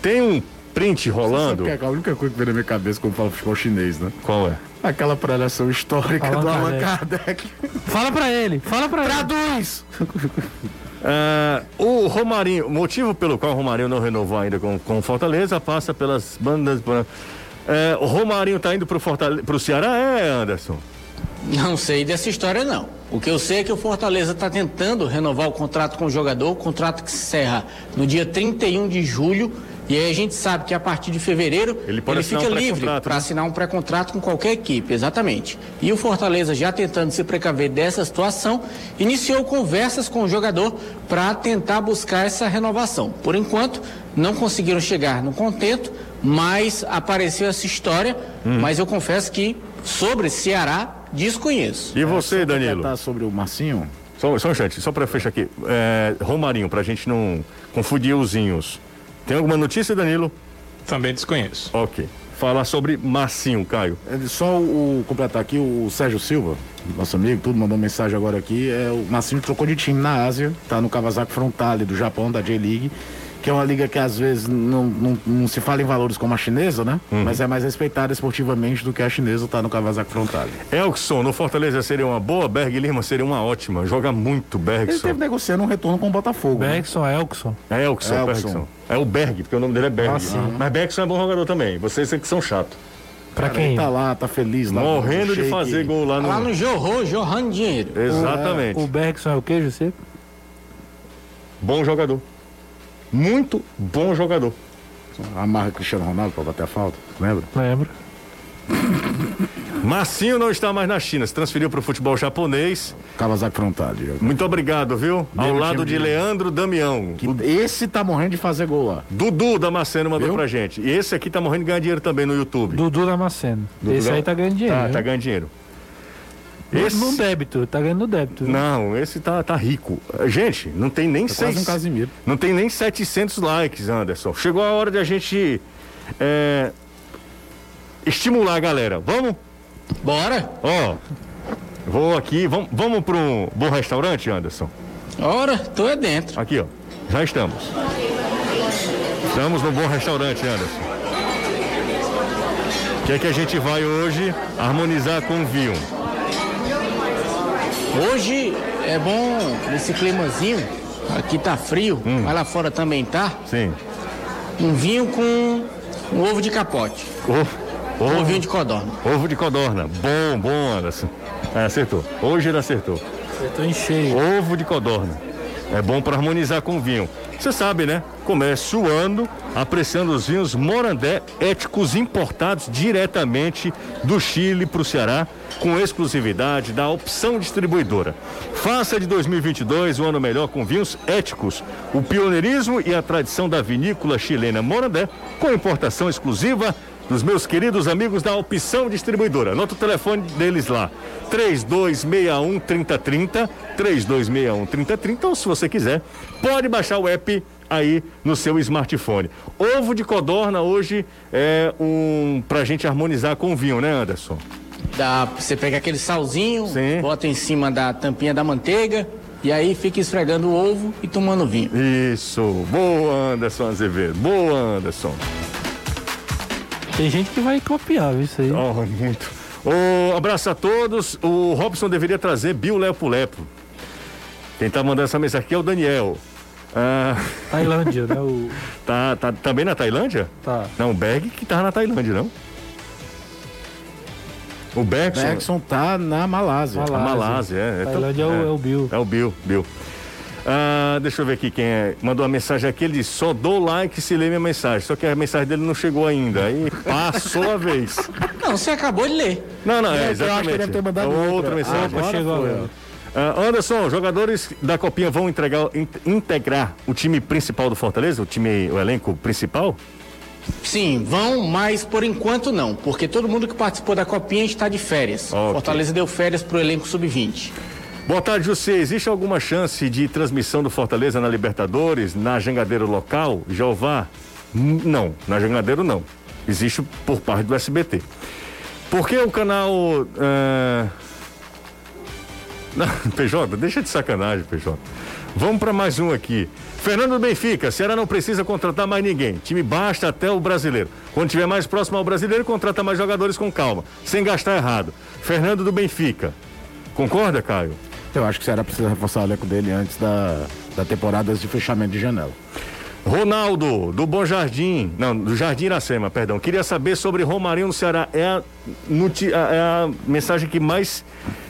tem um print rolando. Sabe que é a única coisa que vem na minha cabeça quando falo futebol chinês, né? Qual é? Aquela preleção histórica Allan do Allan Kardec. Kardec. Fala pra ele, fala pra ele. Traduz! Ah, o Romarinho, o motivo pelo qual o Romarinho não renovou ainda com, com Fortaleza passa pelas bandas. É, o Romarinho tá indo pro, Fortale pro Ceará? É, Anderson. Não sei dessa história não. O que eu sei é que o Fortaleza está tentando renovar o contrato com o jogador, o contrato que se encerra no dia 31 de julho. E aí a gente sabe que a partir de fevereiro Ele assinar fica um livre para né? assinar um pré-contrato com qualquer equipe, exatamente. E o Fortaleza, já tentando se precaver dessa situação, iniciou conversas com o jogador para tentar buscar essa renovação. Por enquanto, não conseguiram chegar no contento, mas apareceu essa história. Hum. Mas eu confesso que sobre Ceará desconheço. E você, Danilo? Tá sobre o Marcinho? Só, só um instante, só para fechar aqui. É, Romarinho, pra gente não confundir os inhos. Tem alguma notícia, Danilo? Também desconheço. Ok. Falar sobre Marcinho, Caio. É, Só o, o completar aqui, o Sérgio Silva, nosso amigo, tudo mandou mensagem agora aqui. É, o Marcinho trocou de time na Ásia, tá no Kawasaki Frontale do Japão, da J-League, que é uma liga que às vezes não, não, não se fala em valores como a chinesa, né? Mas é mais respeitada esportivamente do que a chinesa, tá no Kawasaki Frontale. Elkson, no Fortaleza seria uma boa, Berg Lima seria uma ótima. Joga muito, Ele Bergson. teve negociando um retorno com o Botafogo. né? Bergson, Elkson. É Elkson, Elkson. Bergson. É o Berg, porque o nome dele é Berg. Ah, sim. Mas Bergson é bom jogador também. Vocês é que são chato. Pra Cara, ele quem? tá lá, tá feliz lá. Morrendo no de fazer gol lá no. Lá no Jorro, jorrando dinheiro. Exatamente. O Bergson é o que, José? Bom jogador. Muito bom jogador. Amarra Cristiano Ronaldo pra bater a falta, lembra? Lembro. Marcinho não está mais na China, se transferiu para o futebol japonês. Kawasaki Frontale. Muito obrigado, viu? Ao lado de Leandro Damião. Que esse tá morrendo de fazer gol lá. Dudu Damasceno mandou Viu? pra gente. E esse aqui tá morrendo de ganhar dinheiro também no YouTube. Dudu Damasceno. Dudu Esse aí tá ganhando dinheiro. Tá, viu? tá ganhando dinheiro. Esse... No débito, tá ganhando no débito. viu? Não, esse tá, tá rico. Gente, não tem nem quase seis... um Casimiro. Não tem nem 700 likes, Anderson. Chegou a hora de a gente é, estimular a galera. Vamos? Bora? Ó, vou aqui. Vamos, vamos para um bom restaurante, Anderson? Ora, tô é dentro. Aqui, ó. Já estamos. Estamos no bom restaurante, Anderson. O que é que a gente vai hoje harmonizar com o vinho? Hoje é bom nesse climazinho. Aqui tá frio, mas lá fora também tá. Sim. Um vinho com um ovo de capote. Ovo, Um ovo, ovinho de codorna. ovo de codorna. Bom, bom, Anderson. É, acertou. Hoje ele acertou. Tô em cheio. Ovo de codorna. É bom para harmonizar com o vinho. Você sabe, né? Comece suando, apreciando os vinhos Morandé éticos importados diretamente do Chile para o Ceará, com exclusividade da opção distribuidora. Faça de 2022 um ano melhor com vinhos éticos. O pioneirismo e a tradição da vinícola chilena Morandé, com importação exclusiva dos meus queridos amigos da Opção Distribuidora. Anota o telefone deles lá: 3261 3030, 3261 3030, ou se você quiser, pode baixar o app aí no seu smartphone. Ovo de codorna hoje é um pra gente harmonizar com o vinho, né, Anderson? Dá, você pega aquele salzinho, Sim. bota em cima da tampinha da manteiga, E aí fica esfregando o ovo e tomando vinho. Isso. Boa, Anderson Azevedo. Boa, Anderson. Tem gente que vai copiar isso aí. Oh, muito. Um abraço a todos. O Robson deveria trazer Bio Lepo Lepo. Quem tá mandando essa mensagem aqui é o Daniel. Ah, Tailândia, né? O... tá, tá também na Tailândia? Tá. Não, o Berg que tava na Tailândia, não? O Bergson. Bergson tá na Malásia. A Malásia, é. Então- Tailândia é, o, é o Bill. É o Bill, Bill. Ah, deixa eu ver aqui quem é. Mandou uma mensagem aqui, ele disse, só dou like se ler minha mensagem. Só que a mensagem dele não chegou ainda. Aí passou a vez. Não, você acabou de ler. Não, não, é, É, eu acho que exatamente. deve ter mandado É outra, outra. mensagem. Agora chegou foi. agora. Ah, Anderson, jogadores da Copinha vão entregar, in- integrar o time principal do Fortaleza? O time, o elenco principal? Sim, vão, mas por enquanto não, porque todo mundo que participou da copinha está de férias. Ok. Fortaleza deu férias pro elenco sub-20. Boa tarde, José. Existe alguma chance de transmissão do Fortaleza na Libertadores, na Jangadeiro local? Jeová? Não, na Jangadeiro não. Existe por parte do SBT. Por que o canal. ah, Não, PJ, deixa de sacanagem, PJ. Vamos para mais um aqui. Fernando do Benfica, Ceará não precisa contratar mais ninguém. Time basta até o brasileiro. Quando tiver mais próximo ao brasileiro, contrata mais jogadores com calma, sem gastar errado. Fernando do Benfica. Concorda, Caio? Eu acho que o Ceará precisa reforçar o elenco dele antes da, da temporada de fechamento de janela. Ronaldo, do Bom Jardim, não, do Jardim Iracema, perdão. Queria saber sobre Romarinho no Ceará. É a, é a mensagem que mais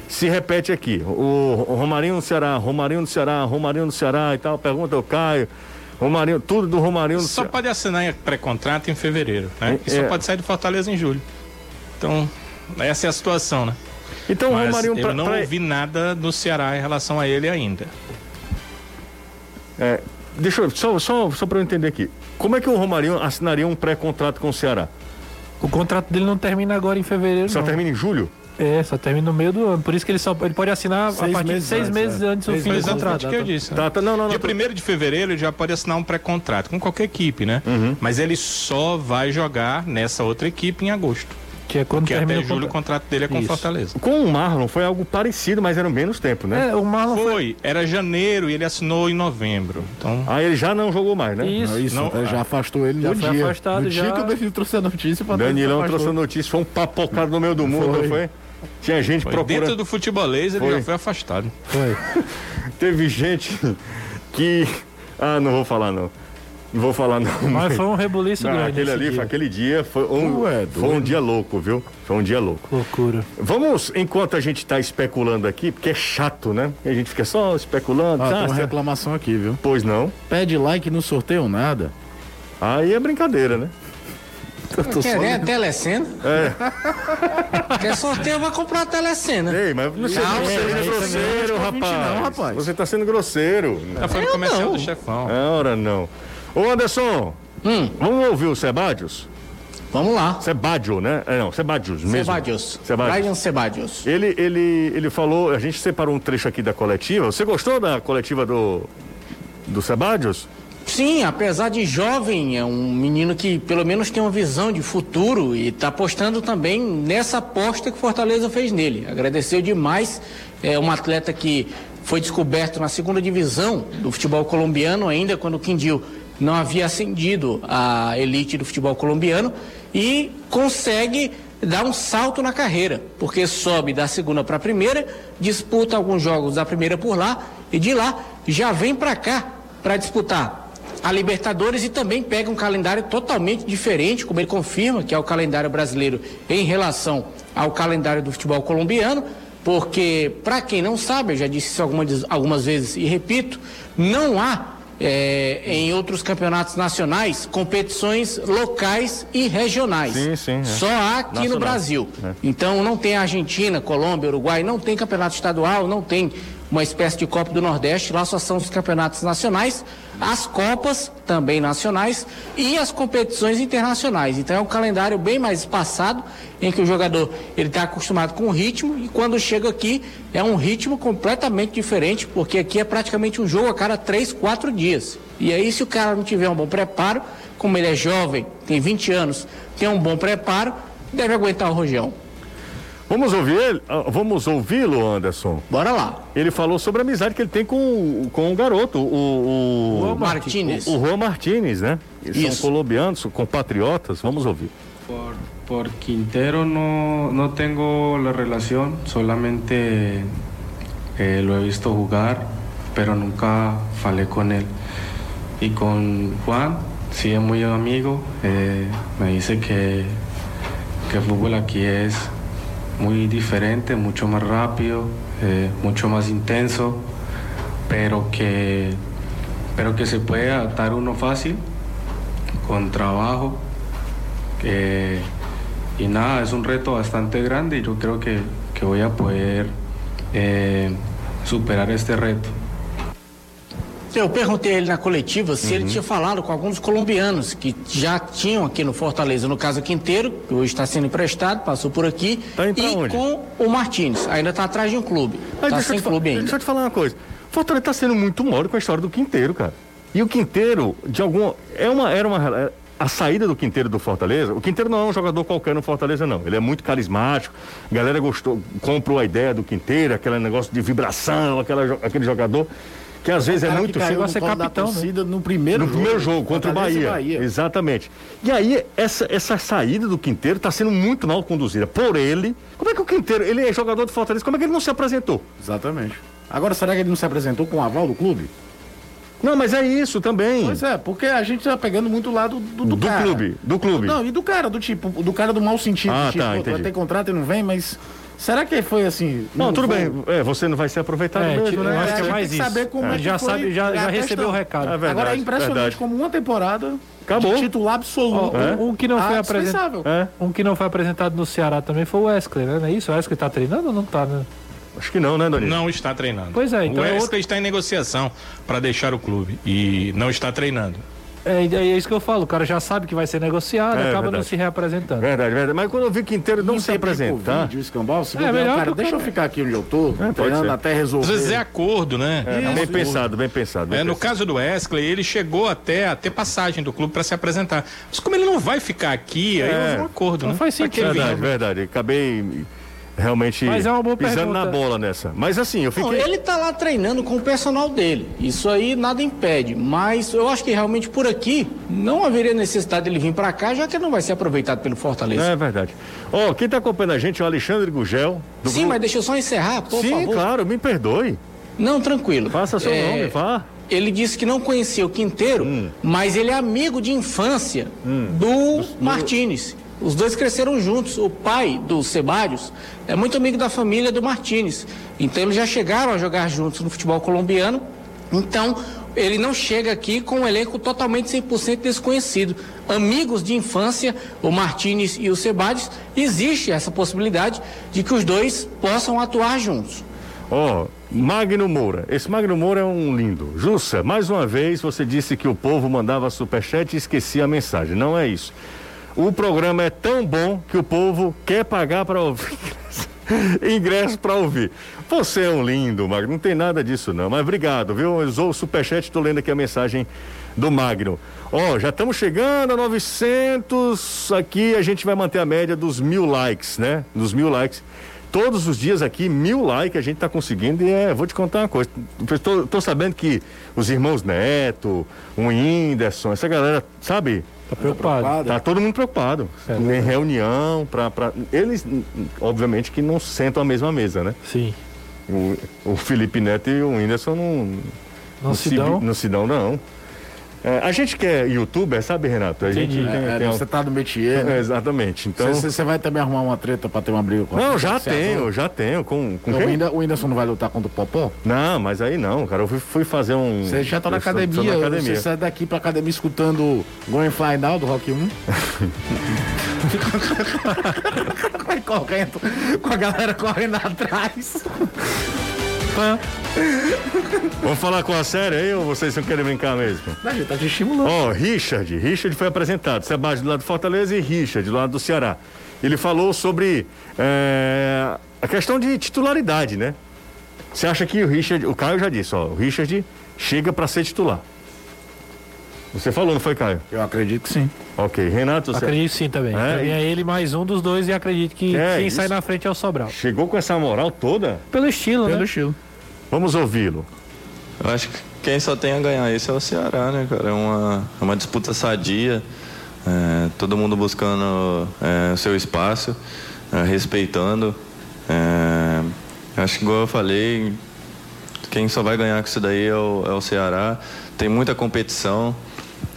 se repete aqui. O, o Romarinho no Ceará, Romarinho no Ceará, Romarinho no Ceará e tal. Pergunta ao Caio. Romarinho, tudo do Romarinho no Só Ceará. pode assinar em pré-contrato em fevereiro, né? E É. só pode sair do Fortaleza em julho. Então, essa é a situação, né? Então, Mas Romarinho eu pra, não pra- ouvi nada do Ceará em relação a ele ainda. é, deixa eu, só, só, só para eu entender aqui. Como é que o Romarinho assinaria um pré-contrato com o Ceará? O contrato dele não termina agora em fevereiro. Só não. termina em julho? É, só termina no meio do ano. Por isso que ele só ele pode assinar a Seis partir de meses seis antes, meses é. antes do fim do contrato. exatamente o que eu disse. né? Tá, tá, não, não, não. Dia 1 de fevereiro ele já pode assinar um pré-contrato com qualquer equipe, né? Uhum. Mas ele só vai jogar nessa outra equipe em agosto. Que é quando Porque termina até o julho o contrato. dele é com Isso. Fortaleza. Com o Marlon foi algo parecido, mas era menos tempo, né? É, o Marlon foi. Foi, era janeiro e ele assinou em novembro. Então, Aí ele já não jogou mais, né? Isso. Não, isso, Não, até já afastou ele já no foi dia. afastado, no já. dia que o Danilo trouxe a notícia pra Danilão trouxe a notícia, foi um papocado no meio do mundo, Foi. não foi? Tinha gente foi procurando. dentro do futebolês ele Foi. já foi afastado. Foi. Teve gente que. Ah, não vou falar não. Não vou falar não. Mas foi um rebuliço Não, grande. aquele ali, dia. foi aquele dia foi um, Ué, foi um dia louco, viu? Foi um dia louco. Loucura. Vamos, enquanto a gente tá especulando aqui, porque é chato, né? A gente fica só especulando. Ah, tá, tem uma reclamação aqui, viu? Pois não. Pede like no sorteio nada. Aí é brincadeira, né? Eu tô Quer nem a telecena? É. Quer sorteio, vai comprar a telecena. Ei, mas você Não, não você não é grosseiro, rapaz. não, rapaz. Você tá sendo grosseiro. Já foi no comercial do chefão. É hora não. Ô Anderson, Hum, vamos ouvir o Sebadios? vamos lá. Sebadio, né? É, não, Sebadios mesmo. Sebadios. Sebadios. Brian Sebadios. Ele, ele, ele falou, a gente separou um trecho aqui da coletiva. Você gostou da coletiva do, do Sebadios? Sim, apesar de jovem, é um menino que pelo menos tem uma visão de futuro e está apostando também nessa aposta que Fortaleza fez nele. Agradeceu demais. É um atleta que foi descoberto na segunda divisão do futebol colombiano, ainda quando o Quindil não havia ascendido à elite do futebol colombiano e consegue dar um salto na carreira, porque sobe da segunda para a primeira, disputa alguns jogos da primeira por lá e de lá já vem para cá para disputar a Libertadores e também pega um calendário totalmente diferente, como ele confirma, que é o calendário brasileiro em relação ao calendário do futebol colombiano, porque, para quem não sabe, eu já disse isso algumas, algumas vezes e repito, não há eh, em outros campeonatos nacionais competições locais e regionais. Sim, sim, é. Só há aqui Nacional. no Brasil. Então não tem Argentina, Colômbia, Uruguai, não tem campeonato estadual, não tem uma espécie de Copa do Nordeste, lá só são os campeonatos nacionais, as Copas também nacionais e as competições internacionais. Então é um calendário bem mais espaçado, em que o jogador ele está acostumado com o ritmo e quando chega aqui é um ritmo completamente diferente, porque aqui é praticamente um jogo a cada três, quatro dias. E aí se o cara não tiver um bom preparo, como ele é jovem, tem 20 anos, tem um bom preparo, deve aguentar o rojão. Vamos ouvir ele? Ah, Vamos ouvi-lo, Anderson. Bora lá. Ele falou sobre a amizade que ele tem com, o- com o garoto, o. o Juan Martínez. O, o Juan Martínez, né? Eles Isso. são colombianos, compatriotas. Vamos ouvir. Por, por Quintero no, no tengo la relación, solamente eh, lo he visto jugar, pero nunca falé con él. Y con Juan, sí es muy amigo, eh, me dice que, que el fútbol aquí es muy diferente, mucho más rápido, eh, mucho más intenso, pero que, pero que se puede adaptar uno fácil, con trabajo. Y nada, es un reto bastante grande y yo creo que, que voy a poder eh, superar este reto. Eu perguntei a ele na coletiva se ele tinha falado com alguns colombianos que já tinham aqui no Fortaleza, no caso Quinteiro, que hoje está sendo emprestado, passou por aqui, Tá e onde? com o Martins. Ainda está atrás de um clube. Mas Está sem clube ainda. deixa eu te falar uma coisa. Fortaleza está sendo muito mole com a história do Quinteiro, cara. E o Quinteiro, de algum. É uma, era uma. A saída do Quinteiro do Fortaleza, o Quinteiro não é um jogador qualquer no Fortaleza, não. Ele é muito carismático. A galera gostou, comprou a ideia do Quinteiro, aquele negócio de vibração, aquela, aquele jogador que às vezes é muito no a ser capitão, né? no primeiro No jogo. primeiro jogo, contra o e Bahia. Exatamente. E aí, essa, essa saída do Quinteiro está sendo muito mal conduzida por ele. Como é que o Quinteiro, ele é jogador do Fortaleza, como é que ele não se apresentou? Exatamente. Agora, será que ele não se apresentou com o aval do clube? Não, mas é isso também. Pois é, porque a gente tá pegando muito o lado do, do, do cara. clube, do clube. Não, e do cara, do tipo, do cara do mau sentido. Ah, tipo, tá, entendi. vai ter contrato e não vem, mas será que foi assim? Não, tudo vou- bem. É, você não vai ser aproveitado É, mesmo, tipo, né? eu acho que é tem mais que isso. saber como é, É, que já foi sabe, já, já recebeu o recado. É verdade, Agora é impressionante verdade. como uma temporada Acabou. de titular absoluto. Ó, um, um que não Ah, foi apresentado. dispensável. É, Um que não foi apresentado no Ceará também foi o Wesley, né? Não é isso? O Wesley tá treinando ou não tá, né? acho que não, né, Danilo? Não está treinando. Pois é, então o é Wesley outro- está em negociação para deixar o clube e não está treinando. É, é isso que eu falo, o cara já sabe que vai ser negociado, É, acaba não verdade. se reapresentando. Verdade, verdade. Mas quando eu vi Quinteiro não Em se tempo de apresentar. Covid, o escambau, se É, melhor cara, que deixa eu ficar aqui onde eu tô, pode treinando até Às resolver. vezes é acordo, né? É, bem pensado, bem pensado. bem É, no pensado. caso do Wesley, ele chegou até a ter passagem do clube para se apresentar. Mas como ele não vai ficar aqui, aí É. houve um acordo, Não né? faz sentido. Verdade, verdade. Acabei realmente Mas é uma boa pisando pergunta. na bola nessa. Mas assim, eu Não, fiquei. ele tá lá treinando com o personal dele. Isso aí nada impede. Mas eu acho que realmente por aqui não haveria necessidade dele vir para cá, já que ele não vai ser aproveitado pelo Fortaleza. É verdade. Ó, quem tá acompanhando a gente é o Alexandre Gugel. do Sim, grupo- mas deixa eu só encerrar, por Sim, favor. claro, me perdoe. Não, tranquilo. Faça seu É, nome, vá. Ele disse que não conhecia o Quinteiro, Hum. mas ele é amigo de infância do Martínez. Os dois cresceram juntos. O pai do Sebadios é muito amigo da família do Martínez. Então eles já chegaram a jogar juntos no futebol colombiano. Então ele não chega aqui com um elenco totalmente 100% desconhecido. Amigos de infância, o Martínez e o Sebadios, existe essa possibilidade de que os dois possam atuar juntos. Ó, Magno Moura. Esse Magno Moura é um lindo. Jussa, mais uma vez você disse que o povo mandava superchat e esquecia a mensagem. Não é isso. O programa é tão bom que o povo quer pagar para ouvir. Ingresso para ouvir. Você é um lindo, Magno. Não tem nada disso, não. Mas obrigado, viu? Usou o superchat, estou lendo aqui a mensagem do Magno. Ó, já estamos chegando a 900. Aqui a gente vai manter a média dos mil likes, né? Dos mil likes. Todos os dias aqui, mil likes a gente está conseguindo e é, vou te contar uma coisa. Tô sabendo que os irmãos Neto, o Whindersson, essa galera, sabe? Tá preocupado. Tá todo mundo preocupado. Em reunião, pra, pra. Eles, obviamente, que não sentam à mesma mesa, né? Sim. O, o Felipe Neto e o Whindersson não. Não se dão. Não se dão, não. É, a gente que é youtuber, sabe, Renato? A gente tem, É, tem você tá no métier, né? É, exatamente. Então. Você você vai também arrumar uma treta pra ter uma briga com a Não, já tenho, já tenho. Com, com Então, o quem? O Whindersson não vai lutar contra o Popó? Não, mas aí não, cara. Eu fui, fui fazer um. Você já tá na academia, na academia. você sai daqui pra academia escutando Going Fly Now do Rock 1. Vai correndo, com a galera correndo atrás. Vamos falar com a série aí ou vocês não querem brincar mesmo? A gente tá te estimulando. Ó, Richard, Richard foi apresentado, Sebastião do lado do Fortaleza e Richard do lado do Ceará. Ele falou sobre é, a questão de titularidade, né? Você acha que o Richard, o Caio já disse, ó, o Richard chega para ser titular. Você falou, não foi, Caio? Eu acredito que sim. Ok. Renato, você Acredito sim também. É, Pra mim é ele mais um dos dois e acredito que É, quem isso. sai na frente é o Sobral. chegou com essa moral toda? Pelo estilo, Pelo né? estilo. Vamos ouvi-lo. Eu acho que quem só tem a ganhar isso é o Ceará, né, cara? É uma, é uma disputa sadia, é, todo mundo buscando é, o seu espaço, é, respeitando. É, acho que, igual eu falei, quem só vai ganhar com isso daí é o, é o Ceará. Tem muita competição.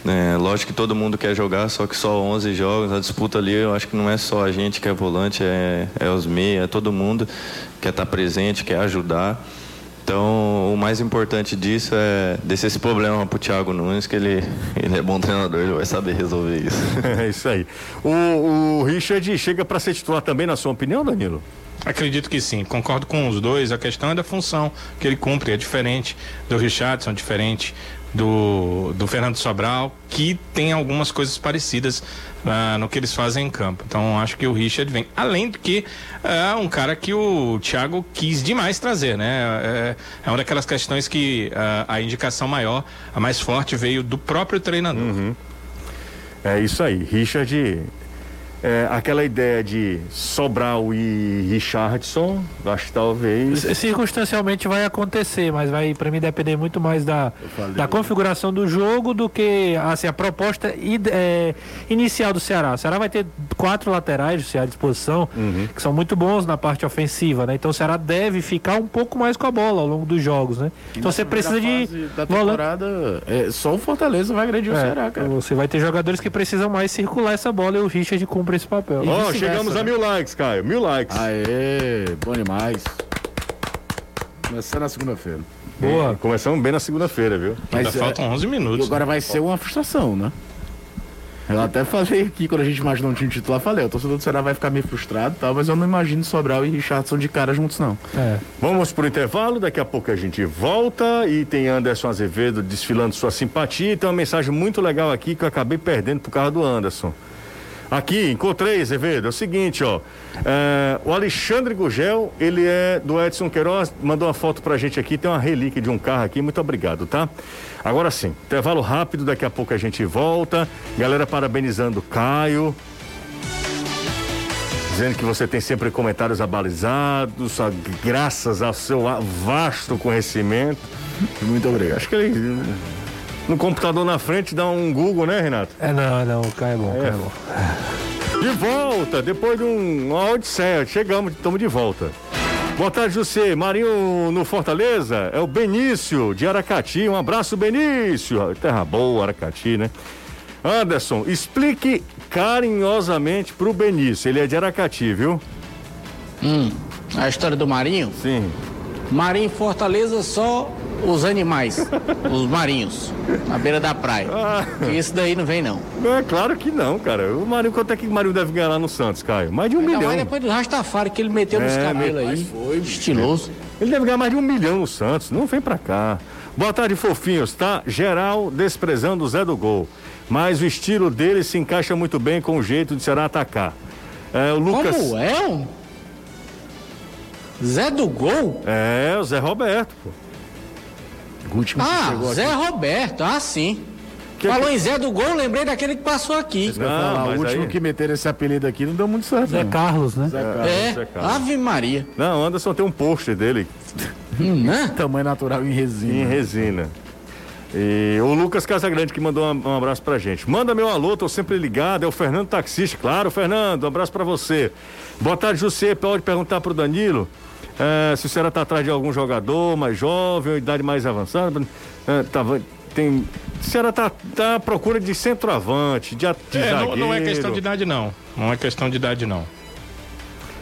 É, lógico que todo mundo quer jogar, só que só 11 jogos. A disputa ali, eu acho que não é só a gente que é volante, é, é os meia, é todo mundo quer estar presente, quer ajudar. Então, o mais importante disso é descer esse problema pro Thiago Nunes, que ele, ele é bom treinador, ele vai saber resolver isso. É isso aí. O, o Richard chega para ser titular também, na sua opinião, Danilo? Acredito que sim, concordo com os dois. A questão é da função que ele cumpre, é diferente do Richardson, diferente do, do Fernando Sobral, que tem algumas coisas parecidas ah, no que eles fazem em campo. Então acho que o Richard vem. Além do que é um cara que o Thiago quis demais trazer, né? É, é uma daquelas questões que ah, a indicação maior, a mais forte, veio do próprio treinador. É isso aí. Richard, é, aquela ideia de Sobral e Richardson, acho que talvez. Circunstancialmente vai acontecer, mas vai para mim depender muito mais da, da configuração do jogo do que assim, a proposta ide- é, inicial do Ceará. O Ceará vai ter quatro laterais do Ceará à disposição, que são muito bons na parte ofensiva, né? Então o Ceará deve ficar um pouco mais com a bola ao longo dos jogos, né? Então você precisa de Da temporada, é, só o Fortaleza vai agredir o É, Ceará, cara. Você vai ter jogadores que precisam mais circular essa bola e o Richard cumpre esse papel. Ó, vice-versa, chegamos a né? mil likes, Caio. Mil likes. Aê, bom demais. Começando na segunda-feira. Boa. Começamos bem na segunda-feira, viu? Ainda Mas, é, faltam 11 E minutos. agora vai ser uma frustração, né? Eu até falei aqui, quando a gente imaginou um time titular, falei, o torcedor do Ceará vai ficar meio frustrado e tal, mas eu não imagino Sobral e Richardson de cara juntos, não. É. Vamos pro intervalo, daqui a pouco a gente volta e tem Anderson Azevedo desfilando sua simpatia e tem uma mensagem muito legal aqui que eu acabei perdendo por causa do Anderson. Aqui, encontrei, Azevedo, é o seguinte, ó. é, o Alexandre Gugel, ele é do Edson Queiroz, mandou uma foto pra gente aqui, tem uma relíquia de um carro aqui, muito obrigado, tá? Agora sim, intervalo rápido, daqui a pouco a gente volta. Galera parabenizando o Caio, dizendo que você tem sempre comentários abalizados, só graças ao seu a- vasto conhecimento. Muito obrigado. Acho que ele no computador na frente dá um Google, né, Renato? É, não, não, o Caio é bom, Caio é bom. De volta, depois de um, uma odisseia, chegamos, estamos de volta. Boa tarde, José. Marinho no Fortaleza é o Benício de Aracati. Um abraço, Benício. Terra boa, Aracati, né? Anderson, explique carinhosamente pro Benício. Ele é de Aracati, viu? Hum, a história do Marinho? Sim. Marinho Fortaleza só os animais, os marinhos, na beira da praia. Ah. Isso daí não vem não. É claro que não, cara. O Marinho, quanto é que o Marinho deve ganhar lá no Santos, Caio? Mais de um Ainda milhão. mais depois do Rastafari que ele meteu nos É, cabelos mas aí. foi, estiloso. Ele deve ganhar mais de um milhão no Santos. Não vem pra cá. Boa tarde, fofinhos. Tá geral desprezando o Zé do Gol. Mas o estilo dele se encaixa muito bem com o jeito de Ceará atacar. É, o Lucas. Como é? Zé do Gol? É, o Zé Roberto, pô. Que Ah, chegou Zé aqui. Roberto, ah sim. Que- Falou em Zé do Gol, lembrei daquele que passou aqui. Não, falar, mas o último aí- que meteram esse apelido aqui não deu muito certo. Zé não. Carlos, né? Zé Carlos. É, Zé Carlos. Ave Maria. Não, Anderson tem um pôster dele Hum, né? Tamanho natural em resina. em resina. E o Lucas Casagrande que mandou um, um abraço pra gente. Manda meu alô, tô sempre ligado. É o Fernando Taxista. Claro, Fernando, um abraço pra você. Boa tarde, José. Pode perguntar pro Danilo eh, se o Ceará tá atrás de algum jogador mais jovem, ou idade mais avançada. Eh, tava- tem. O Ceará tá, tá à procura de centroavante, de, de É, não, não é questão de idade, não. Não é questão de idade, não.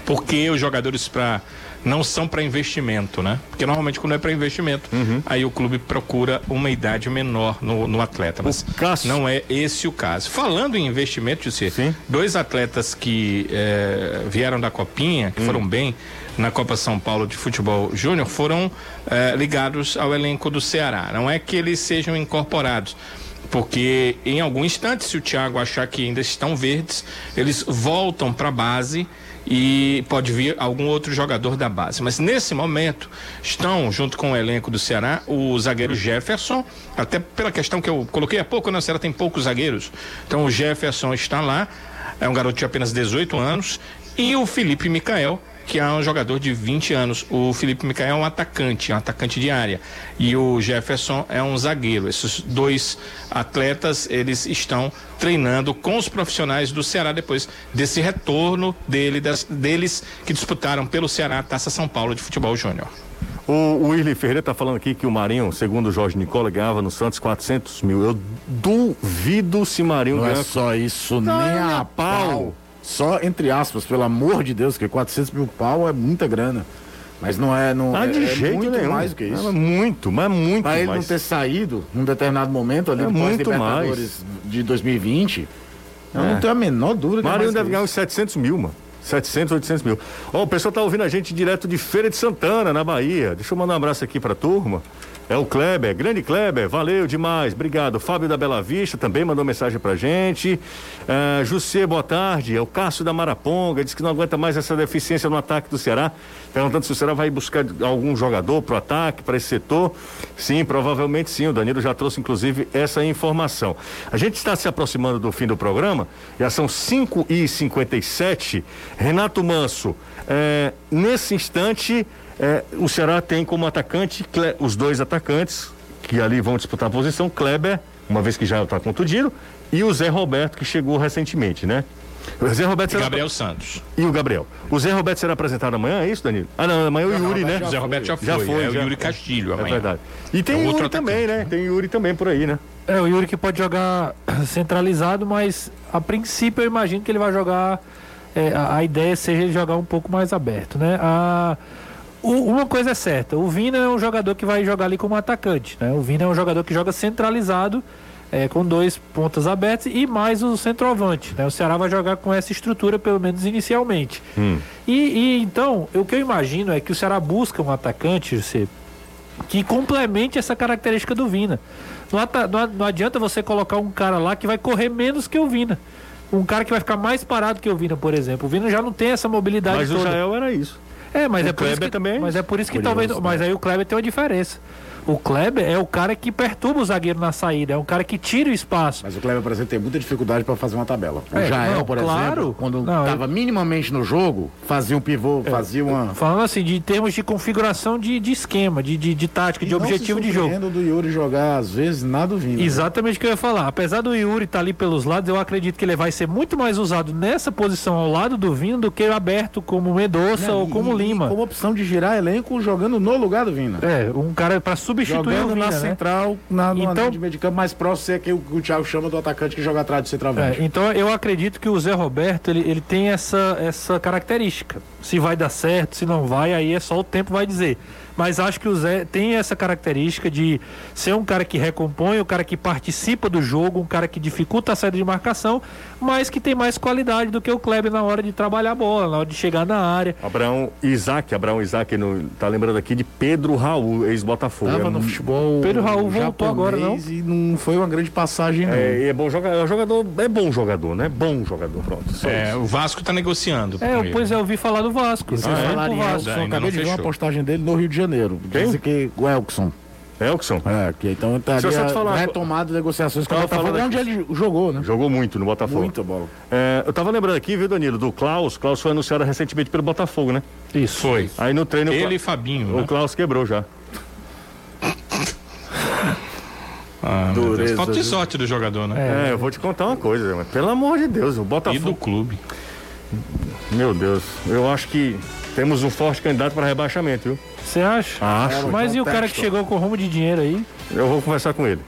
Porque os jogadores para não são para investimento, né? Porque normalmente quando é para investimento, Uhum. aí o clube procura uma idade menor no, no atleta. Mas Cássio. não é esse o caso. Falando em investimento, José, Sim. dois atletas que eh, vieram da Copinha, que Hum. foram bem na Copa São Paulo de Futebol Júnior, foram eh, ligados ao elenco do Ceará. Não é que eles sejam incorporados. Porque em algum instante, se o Thiago achar que ainda estão verdes, eles voltam para a base e pode vir algum outro jogador da base. Mas nesse momento estão, junto com o elenco do Ceará, o zagueiro Jefferson, até pela questão que eu coloquei há pouco, né? O Ceará tem poucos zagueiros. Então o Jefferson está lá, é um garoto de apenas 18 anos, e o Felipe Micael, que é um jogador de 20 anos. O Felipe Micael é um atacante, um atacante de área. E o Jefferson é um zagueiro. Esses dois atletas, eles estão treinando com os profissionais do Ceará depois desse retorno dele, das, deles que disputaram pelo Ceará a Taça São Paulo de Futebol Júnior. O, o Willi Ferreira está falando aqui que o Marinho, segundo o Jorge Nicola, ganhava no Santos 400 mil. Eu duvido se Marinho Não ganha. é só isso, Não, nem a a pau. Só entre aspas, pelo amor de Deus, que 400 mil pau é muita grana. Mas não é. Não, Ah, é, de é jeito muito nenhum. mais do que isso. É muito, mas muito Pra ele mais. não ter saído num determinado momento ali É muito pós-Libertadores de 2020, eu É. não tenho a menor dúvida é Marinho mais deve ganhar uns 700 mil, mano. 700, 800 mil. Ó, o pessoal tá ouvindo a gente direto de Feira de Santana, na Bahia. Deixa eu mandar um abraço aqui pra turma. É o Kleber, grande Kleber, valeu demais, obrigado. Fábio da Bela Vista também mandou mensagem pra gente. Uh, Jussê, boa tarde. É o Cássio da Maraponga, diz que não aguenta mais essa deficiência no ataque do Ceará. Perguntando se o Ceará vai buscar algum jogador pro ataque, para esse setor. Sim, provavelmente sim. O Danilo já trouxe, inclusive, essa informação. A gente está se aproximando do fim do programa, já são 5 e 57 Renato Manso, eh, nesse instante. É, o Ceará tem como atacante Cle- os dois atacantes que ali vão disputar a posição, Kleber, uma vez que já está contundido, e o Zé Roberto, que chegou recentemente, né? O Zé Roberto E será- Gabriel Santos. E o Gabriel. O Zé Roberto será apresentado amanhã, é isso, Danilo? Ah, não, amanhã é o Yuri, né? O Zé Roberto já foi. Já foi, é já. o Yuri Castilho É amanhã. verdade. E tem É o outro Yuri também, né? Tem o Yuri também por aí, né? É, o Yuri que pode jogar centralizado, mas a princípio eu imagino que ele vai jogar. é, a, a ideia seja ele jogar um pouco mais aberto, né? A, uma coisa é certa, o Vina é um jogador que vai jogar ali como atacante, né? O Vina é um jogador que joga centralizado, é, com dois pontas abertas e mais o centroavante, né? O Ceará vai jogar com essa estrutura, pelo menos inicialmente. E, e, então, o que eu imagino é que o Ceará busca um atacante, você que complemente essa característica do Vina. Não, não adianta você colocar um cara lá que vai correr menos que o Vina. Um cara que vai ficar mais parado que o Vina, por exemplo. O Vina já não tem essa mobilidade Mas o toda. Jael era isso. É, mas O é por isso Kleber que, também é Mas isso. é por isso que talvez. Mas aí o Kleber tem uma diferença. O Kleber é o cara que perturba o zagueiro na saída, é um cara que tira o espaço. Mas o Kleber, por exemplo, tem muita dificuldade para fazer uma tabela. O É, Jael, não, por claro. exemplo, quando estava minimamente no jogo, fazia um pivô, É. fazia uma. Falando assim, de termos de configuração de, de esquema, de, de, de tática, de E não objetivo de jogo. do Yuri jogar, às vezes, nada vindo. Exatamente o que eu ia falar. Apesar do Yuri estar ali pelos lados, eu acredito que ele vai ser muito mais usado nessa posição ao lado do Vina do que aberto como Mendonça ou como Lima. Como opção de girar elenco jogando no lugar do Vina. É, um cara para substituir Jogando o Vina, na né? central, na, Então- de meio de campo mais próximo, é que o, que o Thiago chama do atacante que joga atrás do É, centroavante. então eu acredito que o Zé Roberto ele, ele tem essa, essa característica. Se vai dar certo, se não vai, aí é só o tempo vai dizer. Mas acho que o Zé tem essa característica de ser um cara que recompõe, um cara que participa do jogo, um cara que dificulta a saída de marcação, mas que tem mais qualidade do que o Kleber na hora de trabalhar a bola, na hora de chegar na área. Abraão Isaac, Abraão Isaac, no, tá lembrando aqui de Pedro Raul, ex-Botafogo. Tava É no futebol. Pedro Raul voltou agora, japonês E não foi uma grande passagem, não. É, e é bom jogador, é um jogador, é bom jogador, né? Bom jogador, pronto. Só É, isso. o Vasco está negociando. É, pois é, eu ouvi falar do Vasco. Ah, é? Vasco. Elkson, ainda acabei não de ver uma fechou. postagem dele no Rio de Janeiro. Quem? Dizem que o Elkson. Elkson. É, que então tá falar- retomado negociações com o Botafogo. É onde ele jogou, né? Jogou muito no Botafogo. Muita bola. É, eu tava lembrando aqui, viu, Danilo, do Klaus. Klaus foi anunciado recentemente pelo Botafogo, né? Isso. Foi. Aí no treino. Ele Cla- e Fabinho. O né? Klaus quebrou já. Ah. Dureza, Falta de sorte do jogador, né? É, eu vou te contar uma coisa, mas pelo amor de Deus, o E Botafogo. do clube. Meu Deus, eu acho que temos um forte candidato para rebaixamento, viu? Você acha? Acho. Mas e o cara que chegou com rumo de dinheiro aí? Eu vou conversar com ele.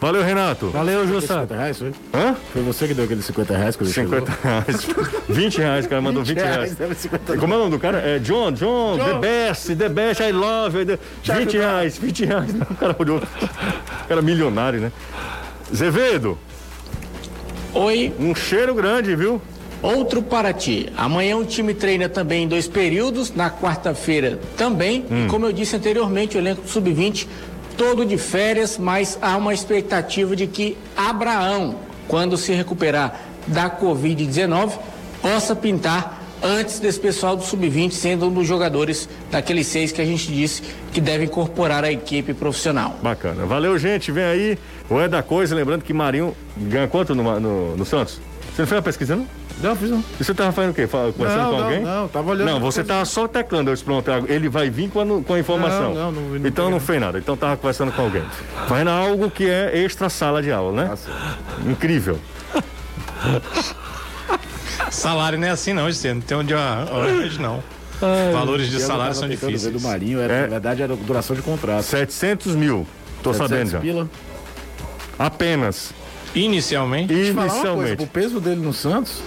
Valeu, Renato. Valeu, Jussa. 50 reais, foi? Hã? Foi você que deu aqueles 50 reais que ele 50 reais. 20 reais, o cara mandou 20 reais. deve 50 Como é o nome do cara? É John, John, The Best, The Best, I love. you, the- 20 reais, 20 reais. O cara olhou. O cara milionário, né? Zevedo, Oi, um cheiro grande, viu? Outro para ti. Amanhã o time treina também em dois períodos, na quarta-feira também. E como eu disse anteriormente, o elenco do sub-20 todo de férias, mas há uma expectativa de que Abraão, quando se recuperar da Covid-19, possa pintar antes desse pessoal do sub-20 sendo um dos jogadores daqueles seis que a gente disse que deve incorporar a equipe profissional. Bacana. Valeu, gente. Vem aí. O É da Coisa. Lembrando que Marinho ganha quanto no, no, no Santos? Você não fez uma pesquisa, não? Não, fiz não. E você tava fazendo o quê? Fala- Conversando Não, com não, alguém? não, tava olhando Não, você coisas. tava só teclando. Eu disse, pronto, ele vai vir com a, com a informação. Não, não, não vi, não então não fez nada. Então tava conversando com alguém. Fazendo algo que é extra sala de aula, né? Incrível. Salário não é assim, não, Gisele. Não tem onde hoje não. Valores de salário são difíceis. do Marinho, era, É. na verdade era duração de contrato. 700 mil. Tô 700 sabendo já. Pila. Apenas. Inicialmente, Deixa eu falar uma coisa, Inicialmente. o peso dele no Santos,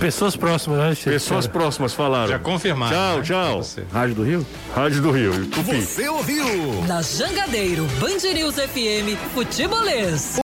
Pessoas próximas, né? Pessoas próximas falaram. já confirmaram. Tchau, né? tchau. Rádio do Rio, Rádio do Rio. Tupi. Você ouviu? Na Jangadeiro, Band News FM, Futebolês.